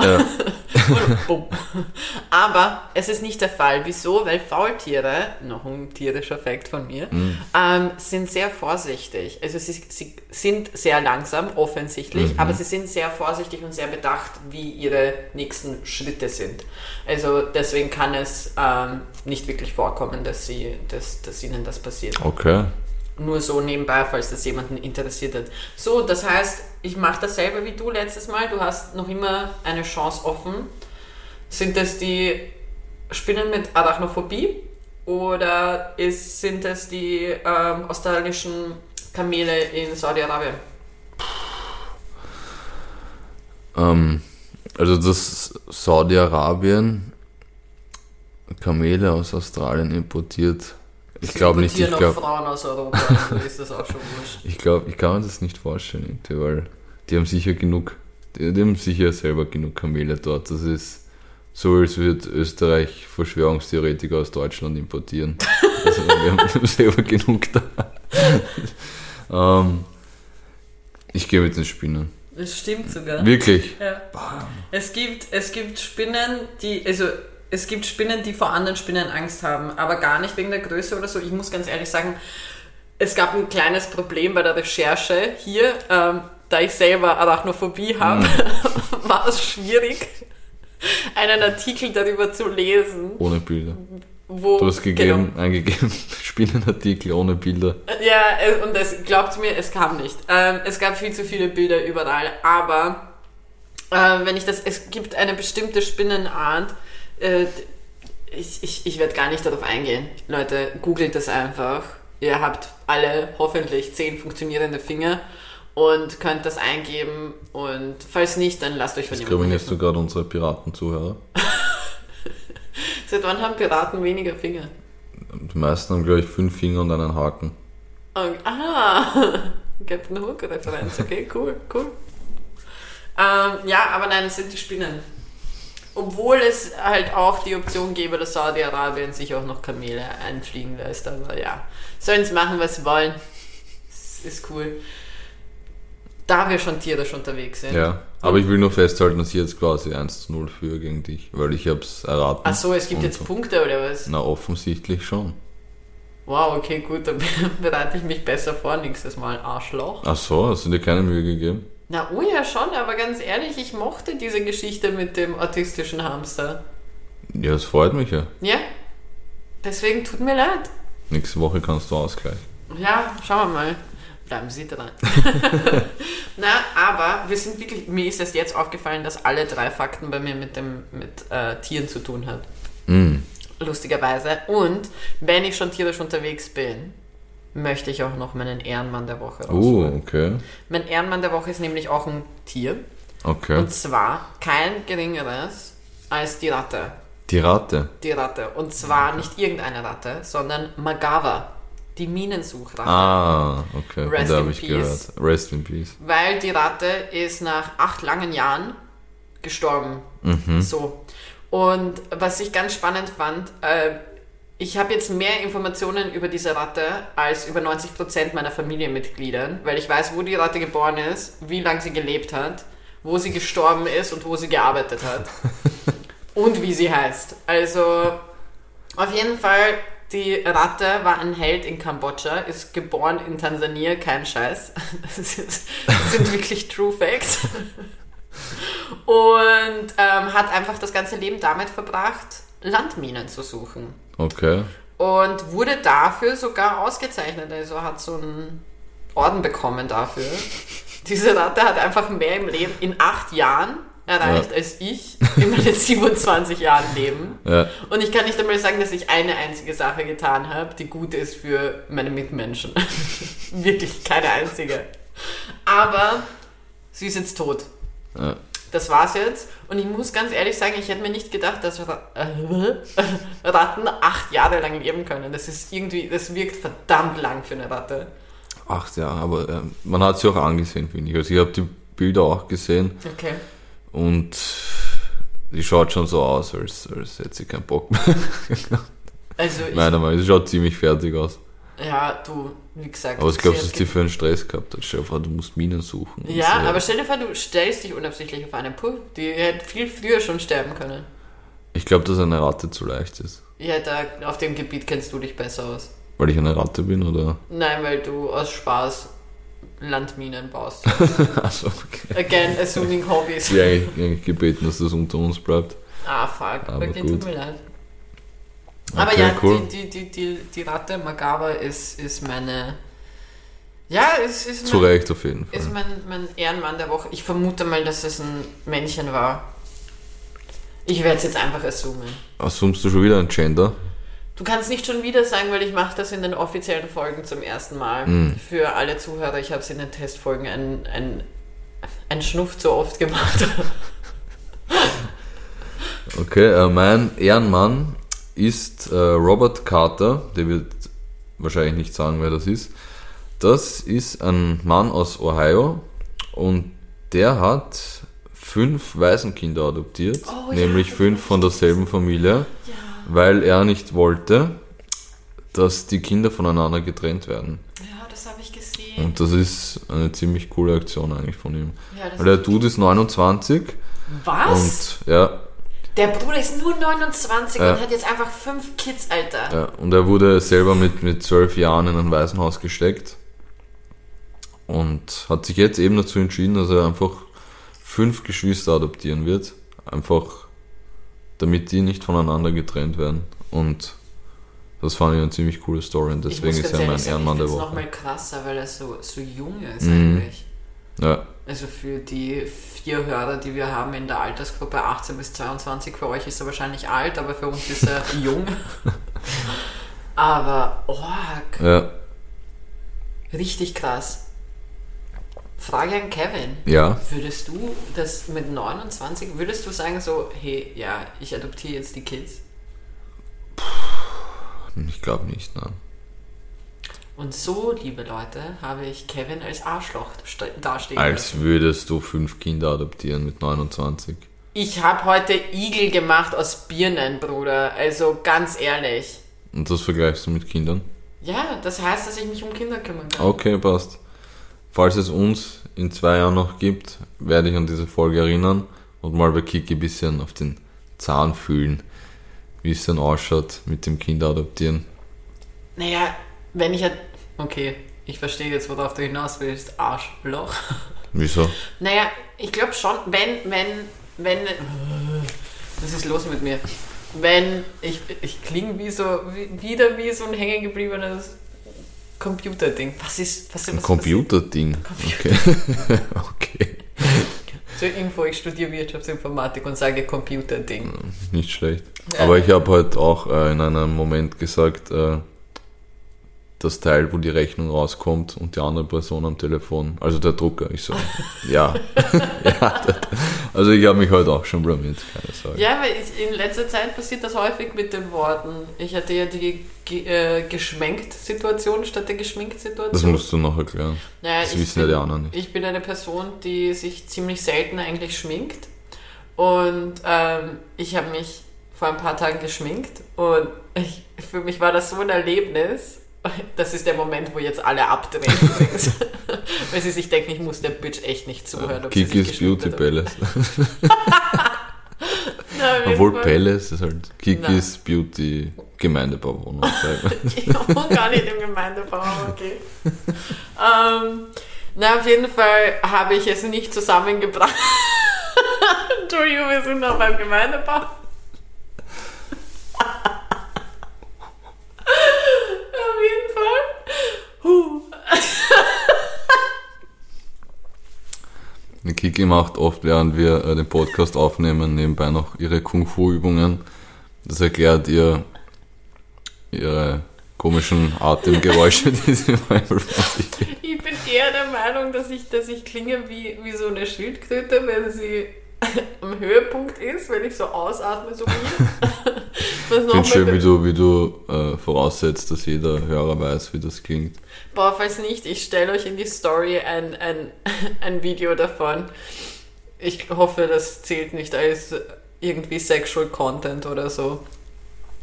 Ja. Und bumm. Aber es ist nicht der Fall. Wieso? Weil Faultiere, noch ein tierischer Fakt von mir, ähm, sind sehr vorsichtig. Also sie, sie sind sehr langsam, offensichtlich, aber sie sind sehr vorsichtig und sehr bedacht, wie ihre nächsten Schritte sind. Also deswegen kann es ähm, nicht wirklich vorkommen, dass, sie, dass, dass ihnen das passiert. Okay. Nur so nebenbei, falls das jemanden interessiert hat. So, das heißt, ich mache dasselbe wie du letztes Mal. Du hast noch immer eine Chance offen. Sind es die Spinnen mit Arachnophobie oder ist, sind es die ähm, australischen Kamele in Saudi-Arabien? Ähm, also, dass Saudi-Arabien Kamele aus Australien importiert. Ich glaube nicht, ich glaube, Frauen aus Europa, also ist das auch schon wurscht. ich glaube, ich kann mir das nicht vorstellen, weil die haben sicher genug, die, die haben sicher selber genug Kamele dort. Das ist so, als würde Österreich Verschwörungstheoretiker aus Deutschland importieren. Also, wir haben selber genug da. ähm, ich gehe mit den Spinnen. Das stimmt sogar. Wirklich? Ja. Es gibt, es gibt Spinnen, die, also es gibt Spinnen, die vor anderen Spinnen Angst haben, aber gar nicht wegen der Größe oder so. Ich muss ganz ehrlich sagen, es gab ein kleines Problem bei der Recherche hier, ähm, da ich selber Arachnophobie habe, war es schwierig, einen Artikel darüber zu lesen, Ohne Bilder. wo Du hast gegeben, eingegeben, Spinnenartikel ohne Bilder. Ja, es- und es, glaubt mir, es kam nicht. Ähm, es gab viel zu viele Bilder überall, aber ähm, wenn ich das, es gibt eine bestimmte Spinnenart, äh, ich, ich, ich werde gar nicht darauf eingehen. Leute, googelt das einfach. Ihr habt alle hoffentlich zehn funktionierende Finger und könnt das eingeben und falls nicht, dann lasst euch von jemandem Diskriminierst du gerade unsere Piratenzuhörer? Seit wann haben Piraten weniger Finger? Die meisten haben, glaube ich, fünf Finger und einen Haken. Und, ah, Captain Hook-Referenz, okay, cool, cool. Ähm, ja, aber nein, es sind die Spinnen. Obwohl es halt auch die Option gäbe, dass Saudi-Arabien sich auch noch Kamele einfliegen lässt. Aber ja, sollen es machen, was sie wollen. Es ist cool. Da wir schon tierisch unterwegs sind. Ja, aber ich will nur festhalten, dass ich jetzt quasi 1 zu 0 führe gegen dich, weil ich hab's erraten. Ach so, es gibt jetzt Punkte oder was? Na, offensichtlich schon. Wow, okay, gut, dann bereite ich mich besser vor nächstes Mal, Arschloch. Ach so, hast du dir keine Mühe gegeben? Na, oh ja, schon, aber ganz ehrlich, ich mochte diese Geschichte mit dem autistischen Hamster. Ja, es freut mich ja. Ja? Deswegen tut mir leid. Nächste Woche kannst du ausgleichen. Ja, schauen wir mal. Bleiben Sie dran. Na, aber wir sind wirklich, mir ist erst jetzt aufgefallen, dass alle drei Fakten bei mir mit dem mit äh, Tieren zu tun hat. Mm. Lustigerweise. Und wenn ich schon tierisch unterwegs bin, möchte ich auch noch meinen Ehrenmann der Woche Oh, rausholen. okay. Mein Ehrenmann der Woche ist nämlich auch ein Tier. Okay. Und zwar kein geringeres als die Ratte. Die Ratte. Die Ratte. Und zwar nicht irgendeine Ratte, sondern Magawa. Die Minensuchratte. Ah, okay. Rest in habe ich peace. gehört. Rest in peace. Weil die Ratte ist nach acht langen Jahren gestorben. Mhm. So. Und was ich ganz spannend fand, äh, ich habe jetzt mehr Informationen über diese Ratte als über 90% meiner Familienmitglieder, weil ich weiß, wo die Ratte geboren ist, wie lange sie gelebt hat, wo sie gestorben ist und wo sie gearbeitet hat. und wie sie heißt. Also auf jeden Fall, die Ratte war ein Held in Kambodscha, ist geboren in Tansania, kein Scheiß. Das, ist, das sind wirklich True Facts. Und ähm, hat einfach das ganze Leben damit verbracht, Landminen zu suchen. Okay. Und wurde dafür sogar ausgezeichnet. Also hat so einen Orden bekommen dafür. Diese Ratte hat einfach mehr im Leben in acht Jahren erreicht Ja. als ich in meinen 27 Jahren Leben. Ja. Und ich kann nicht einmal sagen, dass ich eine einzige Sache getan habe, die gut ist für meine Mitmenschen. Wirklich keine einzige. Aber sie ist jetzt tot. Ja. Das war's jetzt. Und ich muss ganz ehrlich sagen, ich hätte mir nicht gedacht, dass äh, Ratten acht Jahre lang leben können. Das ist irgendwie, das wirkt verdammt lang für eine Ratte. Acht Jahre, aber ähm, man hat sie auch angesehen, finde ich. Also ich habe die Bilder auch gesehen Okay. und die schaut schon so aus, als, als hätte sie keinen Bock mehr. Also ich, Meiner Meinung nach, sie schaut ziemlich fertig aus. Ja, du, wie gesagt. Aber was glaubst du, was hat die für einen Stress gehabt hat? Stell dir vor, du musst Minen suchen. Ja, so. aber stell dir vor, du stellst dich unabsichtlich auf eine Puh. Die hätte viel früher schon sterben können. Ich glaube, dass eine Ratte zu leicht ist. Ja, da, auf dem Gebiet kennst du dich besser aus. Weil ich eine Ratte bin, oder? Nein, weil du aus Spaß Landminen baust. Achso, okay. Again, assuming Hobbys. Ich eigentlich, eigentlich gebeten, dass das unter uns bleibt. Ah, fuck. Aber okay, gut. tut mir leid. Aber Okay, ja, cool. die, die, die, die, die Ratte Magawa ist, ist meine. Ja, es ist Zu mein, Recht auf jeden ist Fall. mein, mein Ehrenmann der Woche. Ich vermute mal, dass es ein Männchen war. Ich werde es jetzt einfach assumen. Assumst du schon wieder ein Gender? Du kannst nicht schon wieder sagen, weil ich mache das in den offiziellen Folgen zum ersten Mal. Mhm. Für alle Zuhörer, ich habe es in den Testfolgen ein, ein, ein Schnuff zu oft gemacht. Okay, äh, mein Ehrenmann ist äh, Robert Carter. Der wird wahrscheinlich nicht sagen, wer das ist. Das ist ein Mann aus Ohio und der hat fünf Waisenkinder adoptiert, Oh, ja, nämlich das fünf von derselben Familie, ja. weil er nicht wollte, dass die Kinder voneinander getrennt werden. ja, das habe ich gesehen. Und das ist eine ziemlich coole Aktion eigentlich von ihm. Ja, Weil der Dude ist 29 Was? und ja, Der Bruder ist nur 29 Ja. und hat jetzt einfach fünf Kids, Alter. Ja, und er wurde selber mit, mit zwölf Jahren in ein Waisenhaus gesteckt und hat sich jetzt eben dazu entschieden, dass er einfach fünf Geschwister adoptieren wird. Einfach damit die nicht voneinander getrennt werden. Und das fand ich eine ziemlich coole Story und deswegen ist er mein Ehrenmann der Ich Woche. noch mal krasser, weil er so, so jung ist Mhm. eigentlich. Ja, Also für die vier Hörer, die wir haben in der Altersgruppe 18 bis 22, für euch ist er wahrscheinlich alt, aber für uns ist er jung. Aber, org, ja, richtig krass. Frage an Kevin. ja. Würdest du das mit 29, würdest du sagen so, hey, ja, ich adoptiere jetzt die Kids? Ich glaube nicht, nein. Und so, liebe Leute, habe ich Kevin als Arschloch dastehen Als würdest du fünf Kinder adoptieren mit 29. Ich habe heute Igel gemacht aus Birnen, Bruder. Also ganz ehrlich. Und das vergleichst du mit Kindern? Ja, das heißt, dass ich mich um Kinder kümmern kann. Okay, passt. falls es uns in zwei Jahren noch gibt, werde ich an diese Folge erinnern und mal bei Kiki ein bisschen auf den Zahn fühlen, wie es dann ausschaut mit dem Kind adoptieren. Naja, wenn ich. Okay, ich verstehe jetzt, worauf du hinaus willst. Arschloch. Wieso? Naja, ich glaube schon, wenn, wenn, wenn. Was ist los mit mir? Wenn ich, ich klinge wie so, wie, wieder wie so ein hängengebliebenes Computerding. Was ist, was, Ein was Computerding. Okay. okay. Zur Info, ich studiere Wirtschaftsinformatik und sage Computerding. Nicht schlecht. Ja. Aber ich habe halt auch äh, in einem Moment gesagt, äh, das Teil, wo die Rechnung rauskommt und die andere Person am Telefon, also der Drucker. Ich so, ja. ja das, also ich habe mich heute auch schon blamiert, keine Sorge. Ja, weil in letzter Zeit passiert das häufig mit den Worten. Ich hatte ja die äh, Geschminkt-Situation statt der Geschminkt-Situation. Das musst du noch erklären. Naja, Das ich wissen ja bin- die anderen nicht. Ich bin eine Person, die sich ziemlich selten eigentlich schminkt. Und ähm, ich habe mich vor ein paar Tagen geschminkt und ich, für mich war das so ein Erlebnis. Das ist der Moment, wo jetzt alle abdrehen. Weil sie sich denken, ich muss der Bitch echt nicht zuhören. sich Kikis Beauty hat. Palace. Jeden Obwohl. Palace ist halt Kikis Beauty Gemeindebauwohnung. Ich wohne gar nicht im Gemeindebau, okay. ähm, na, auf jeden Fall habe ich es nicht zusammengebracht. Entschuldigung, wir sind noch beim Gemeindebau. auf jeden Fall. Huh. Die Kiki macht oft, während wir äh, den Podcast aufnehmen, nebenbei noch ihre Kung-Fu-Übungen. Das erklärt ihr ihre komischen Atemgeräusche, die sie manchmal. Ich bin eher der Meinung, dass ich, dass ich klinge wie, wie so eine Schildkröte, wenn sie am Höhepunkt ist, wenn ich so ausatme, so wie. Ich finde schön, wie du, wie du äh, voraussetzt, dass jeder Hörer weiß, wie das klingt. Boah, falls nicht, ich stelle euch in die Story ein, ein, ein Video davon. Ich hoffe, das zählt nicht als irgendwie Sexual Content oder so.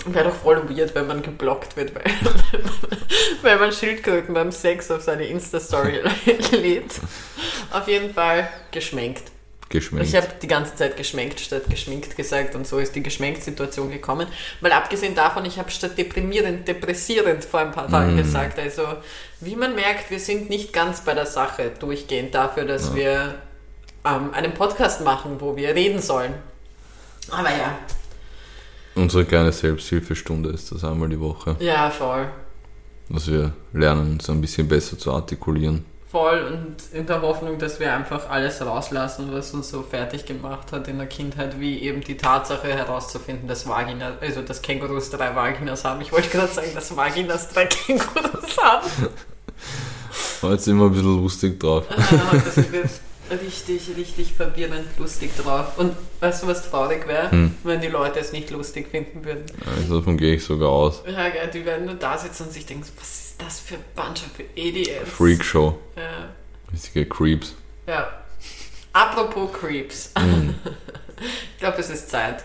Wäre doch voll weird, wenn man geblockt wird, weil, weil man Schildkröten beim Sex auf seine Insta-Story lädt. Auf jeden Fall geschminkt. Geschminkt. Ich habe die ganze Zeit geschminkt statt geschminkt gesagt und so ist die Geschminkt-Situation gekommen. Mal abgesehen davon, ich habe statt deprimierend, depressierend vor ein paar Tagen gesagt. Also, wie man merkt, wir sind nicht ganz bei der Sache durchgehend dafür, dass wir ähm, einen Podcast machen, wo wir reden sollen. Aber ja, Unsere kleine Selbsthilfestunde ist das einmal die Woche, ja, voll. dass wir lernen, uns ein bisschen besser zu artikulieren. Voll und in der Hoffnung, dass wir einfach alles rauslassen, was uns so fertig gemacht hat in der Kindheit, wie eben die Tatsache herauszufinden, dass Vagina, also dass Kängurus drei Vaginas haben. Ich wollte gerade sagen, dass Vaginas drei Kängurus haben. Heute sind wir ein bisschen lustig drauf. Das richtig, richtig verwirrend lustig drauf. Und weißt du, was traurig wäre, Hm. wenn die Leute es nicht lustig finden würden? Also davon gehe ich sogar aus. Ja, geil, die werden nur da sitzen und sich denken, was ist das für ein Bunch of Idiots? Freakshow. Ja. Richtige Creeps. Ja. Apropos Creeps. Mhm. ich glaube, es ist Zeit.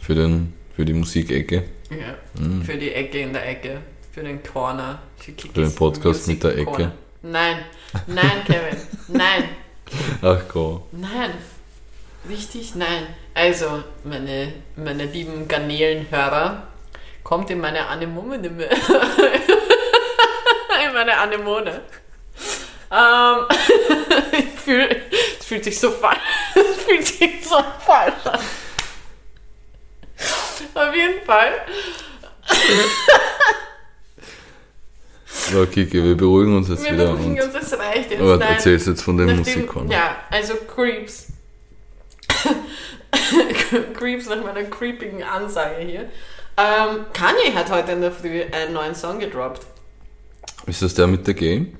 Für, den, für die Musikecke. Ja. Mhm. Für die Ecke in der Ecke. Für den Corner. Für, Kikis Für den Podcast mit der Ecke. Corner. Nein. Nein, Kevin. Nein. Ach Gott. Nein. Richtig, nein. Also, meine, meine lieben Garnelenhörer, kommt in meine Anemone. in meine Anemone. Ähm, ich fühl, es fühlt sich so falsch. Es fühlt sich so falsch an. Auf jeden Fall. So, Kiki, wir beruhigen uns jetzt Wir wieder. beruhigen uns, es reicht jetzt. aber Nein. erzählst jetzt von den Musikern. Ja, also Creeps. Creeps nach meiner creepigen Ansage hier. Ähm, Kanye hat heute in der Früh einen neuen Song gedroppt. Ist das der mit der Game?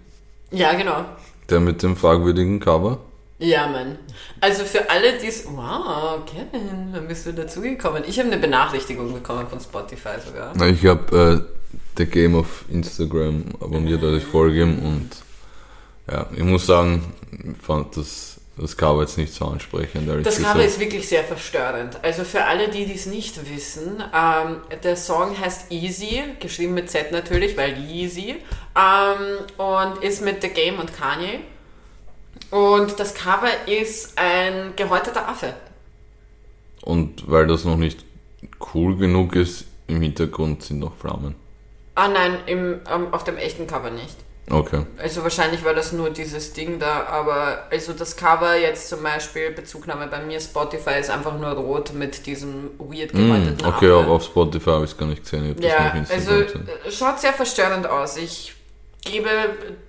Ja, genau. Der mit dem fragwürdigen Cover? Ja, Mann. Also für alle, die es... Wow, Kevin, wann bist du dazugekommen? Ich habe eine Benachrichtigung bekommen von Spotify sogar. Ich habe äh, der Game auf Instagram abonniert, also ich folge ihm und ja, ich muss sagen, ich fand das das Cover jetzt nicht so ansprechend. Das. Cover ist wirklich sehr verstörend. Also für alle, die dies nicht wissen, ähm, der Song heißt Easy, geschrieben mit Z natürlich, weil Easy, ähm, und ist mit The Game und Kanye. Und das Cover ist ein gehäuteter Affe. Und weil das noch nicht cool genug ist, im Hintergrund sind noch Flammen. Ah nein, im, ähm, auf dem echten Cover nicht. Okay. Also wahrscheinlich war das nur dieses Ding da, aber also das Cover jetzt zum Beispiel, Bezugnahme bei mir, Spotify ist einfach nur rot mit diesem weird Mm, gehäuteten okay, Affe. auf, Spotify habe ich es gar nicht gesehen. Ja, also äh, schaut sehr verstörend aus. Ich gebe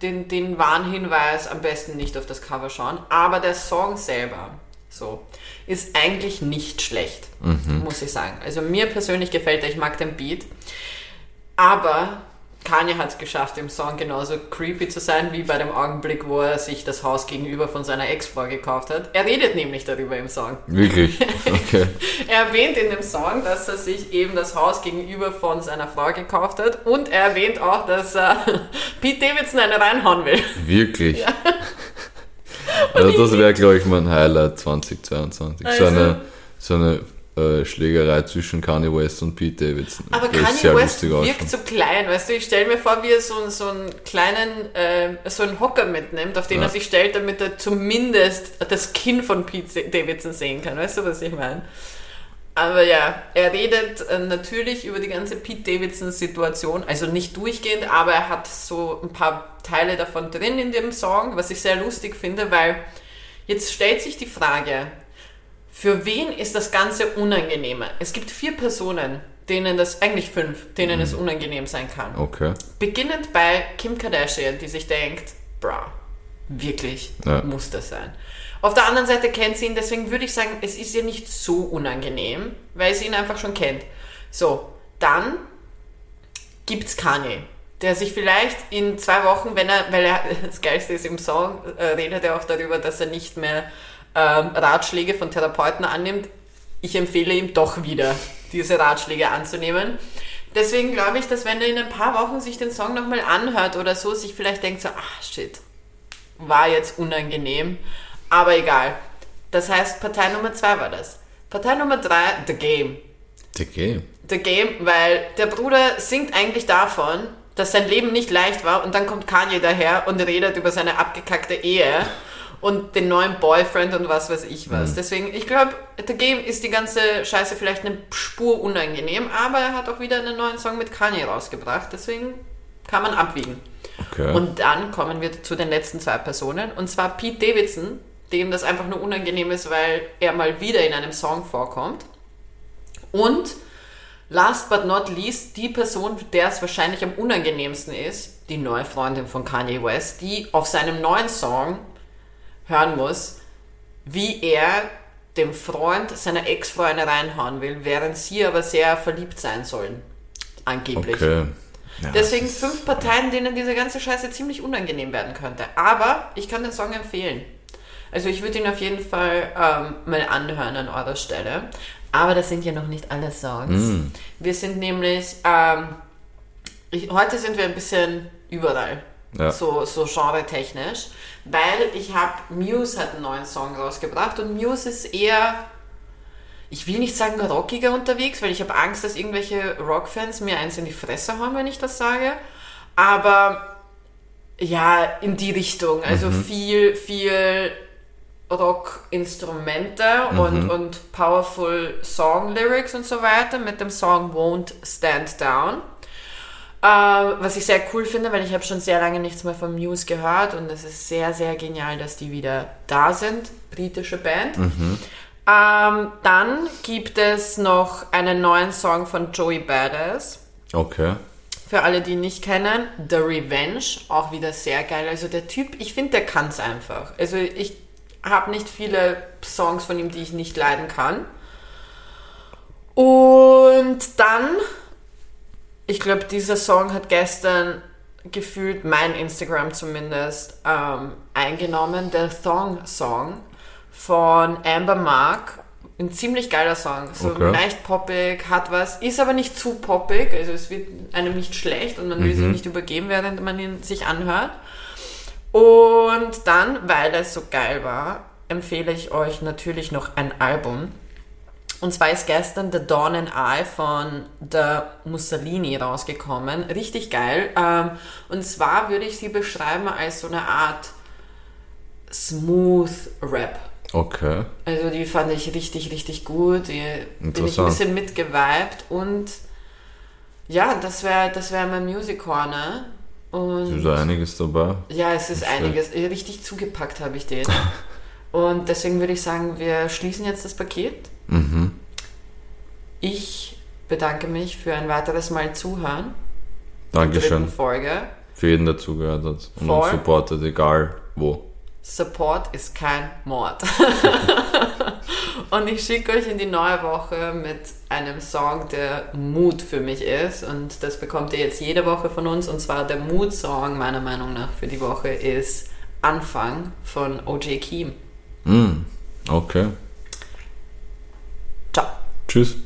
den, den Warnhinweis, am besten nicht auf das Cover schauen, aber der Song selber so ist eigentlich nicht schlecht, Mhm. muss ich sagen. Also mir persönlich gefällt er, ich mag den Beat, aber Kanye hat es geschafft, im Song genauso creepy zu sein, wie bei dem Augenblick, wo er sich das Haus gegenüber von seiner Ex-Frau gekauft hat. Er redet nämlich darüber im Song. Wirklich? Okay. Er erwähnt in dem Song, dass er sich eben das Haus gegenüber von seiner Frau gekauft hat und er erwähnt auch, dass er Pete Davidson eine reinhauen will. Wirklich? Also das wäre, glaube ich, mein Highlight 2022. so Also- eine, so eine äh, Schlägerei zwischen Kanye West und Pete Davidson. Aber Würde Kanye West wirkt ausschauen. so klein, weißt du, ich stelle mir vor, wie er so, so einen kleinen, äh, so einen Hocker mitnimmt, auf den Ja. er sich stellt, damit er zumindest das Kinn von Pete Davidson sehen kann, weißt du, was ich meine? Aber ja, er redet äh, natürlich über die ganze Pete Davidson-Situation, also nicht durchgehend, aber er hat so ein paar Teile davon drin in dem Song, was ich sehr lustig finde, weil jetzt stellt sich die Frage, für wen ist das Ganze unangenehmer? Es gibt vier Personen, denen das, eigentlich fünf, denen es unangenehm sein kann. Okay. Beginnend bei Kim Kardashian, die sich denkt, bra, wirklich Ja. muss das sein. Auf der anderen Seite kennt sie ihn, deswegen würde ich sagen, es ist ihr nicht so unangenehm, weil sie ihn einfach schon kennt. So, dann gibt's Kanye, der sich vielleicht in zwei Wochen, wenn er, weil er, das Geilste ist im Song, äh, redet er auch darüber, dass er nicht mehr ähm, Ratschläge von Therapeuten annimmt. Ich empfehle ihm doch wieder, diese Ratschläge anzunehmen. Deswegen glaube ich, dass wenn er in ein paar Wochen sich den Song nochmal anhört oder so, sich vielleicht denkt so, ah shit, war jetzt unangenehm, aber egal. Das heißt, Partei Nummer zwei war das. Partei Nummer drei, The Game. The Game. The Game, weil der Bruder singt eigentlich davon, dass sein Leben nicht leicht war und dann kommt Kanye daher und redet über seine abgekackte Ehe und den neuen Boyfriend und was weiß ich was. Deswegen, ich glaube, The Game ist die ganze Scheiße vielleicht eine Spur unangenehm, aber er hat auch wieder einen neuen Song mit Kanye rausgebracht, deswegen kann man abwiegen. Okay. Und dann kommen wir zu den letzten zwei Personen. Und zwar Pete Davidson, dem das einfach nur unangenehm ist, weil er mal wieder in einem Song vorkommt. Und last but not least, die Person, der es wahrscheinlich am unangenehmsten ist, die neue Freundin von Kanye West, die auf seinem neuen Song hören muss, wie er dem Freund seiner Ex-Frau eine reinhauen will, während sie aber sehr verliebt sein sollen. Angeblich. okay. Ja, Deswegen fünf Parteien, denen diese ganze Scheiße ziemlich unangenehm werden könnte. Aber ich kann den Song empfehlen. Also ich würde ihn auf jeden Fall ähm, mal anhören an eurer Stelle. Aber das sind ja noch nicht alle Songs. Wir sind nämlich, ähm, ich, heute sind wir ein bisschen überall. Ja. So, so genre-technisch. Weil ich habe, Muse hat einen neuen Song rausgebracht und Muse ist eher ich will nicht sagen rockiger unterwegs, weil ich habe Angst, dass irgendwelche Rockfans mir eins in die Fresse hauen, wenn ich das sage. Aber ja, in die Richtung. Also viel, viel Rockinstrumente und, und powerful Song Lyrics und so weiter mit dem Song Won't Stand Down. Äh, was ich sehr cool finde, weil ich habe schon sehr lange nichts mehr von Muse gehört und es ist sehr, sehr genial, dass die wieder da sind. Britische Band. Ähm, dann gibt es noch einen neuen Song von Joey Badass. Okay. Für alle, die ihn nicht kennen, The Revenge, auch wieder sehr geil. Also der Typ, ich finde, der kann es einfach. Also ich habe nicht viele Songs von ihm, die ich nicht leiden kann. Und dann, ich glaube, dieser Song hat gestern gefühlt mein Instagram zumindest ähm, eingenommen, der Thong Song von Amber Mark. Ein ziemlich geiler Song, so Okay. leicht poppig, hat was, ist aber nicht zu poppig, also es wird einem nicht schlecht und man will sich nicht übergeben, während man ihn sich anhört. Und dann, weil es so geil war, empfehle ich euch natürlich noch ein Album. Und zwar ist gestern The Dawn and I von der Mussolini rausgekommen. Richtig geil. Ähm, und zwar würde ich sie beschreiben als so eine Art Smooth Rap. Okay. Also die fand ich richtig, richtig gut. Die bin ich ein bisschen mitgeweibt und ja, das wäre das wär mein Music Corner. Und Ist da einiges dabei? ja, es ist einiges. Richtig zugepackt habe ich den. Und deswegen würde ich sagen, wir schließen jetzt das Paket. Mhm. Ich bedanke mich für ein weiteres Mal Zuhören. Dankeschön Folge. für jeden, der zugehört hat und Voll. uns supportet, egal wo. Support ist kein Mord. und ich schicke euch in die neue Woche mit einem Song, der Mut für mich ist. Und das bekommt ihr jetzt jede Woche von uns. Und zwar der Mut-Song, meiner Meinung nach, für die Woche ist Anfang von OJ Keem. Mm. Okay. Ciao. Tschüss.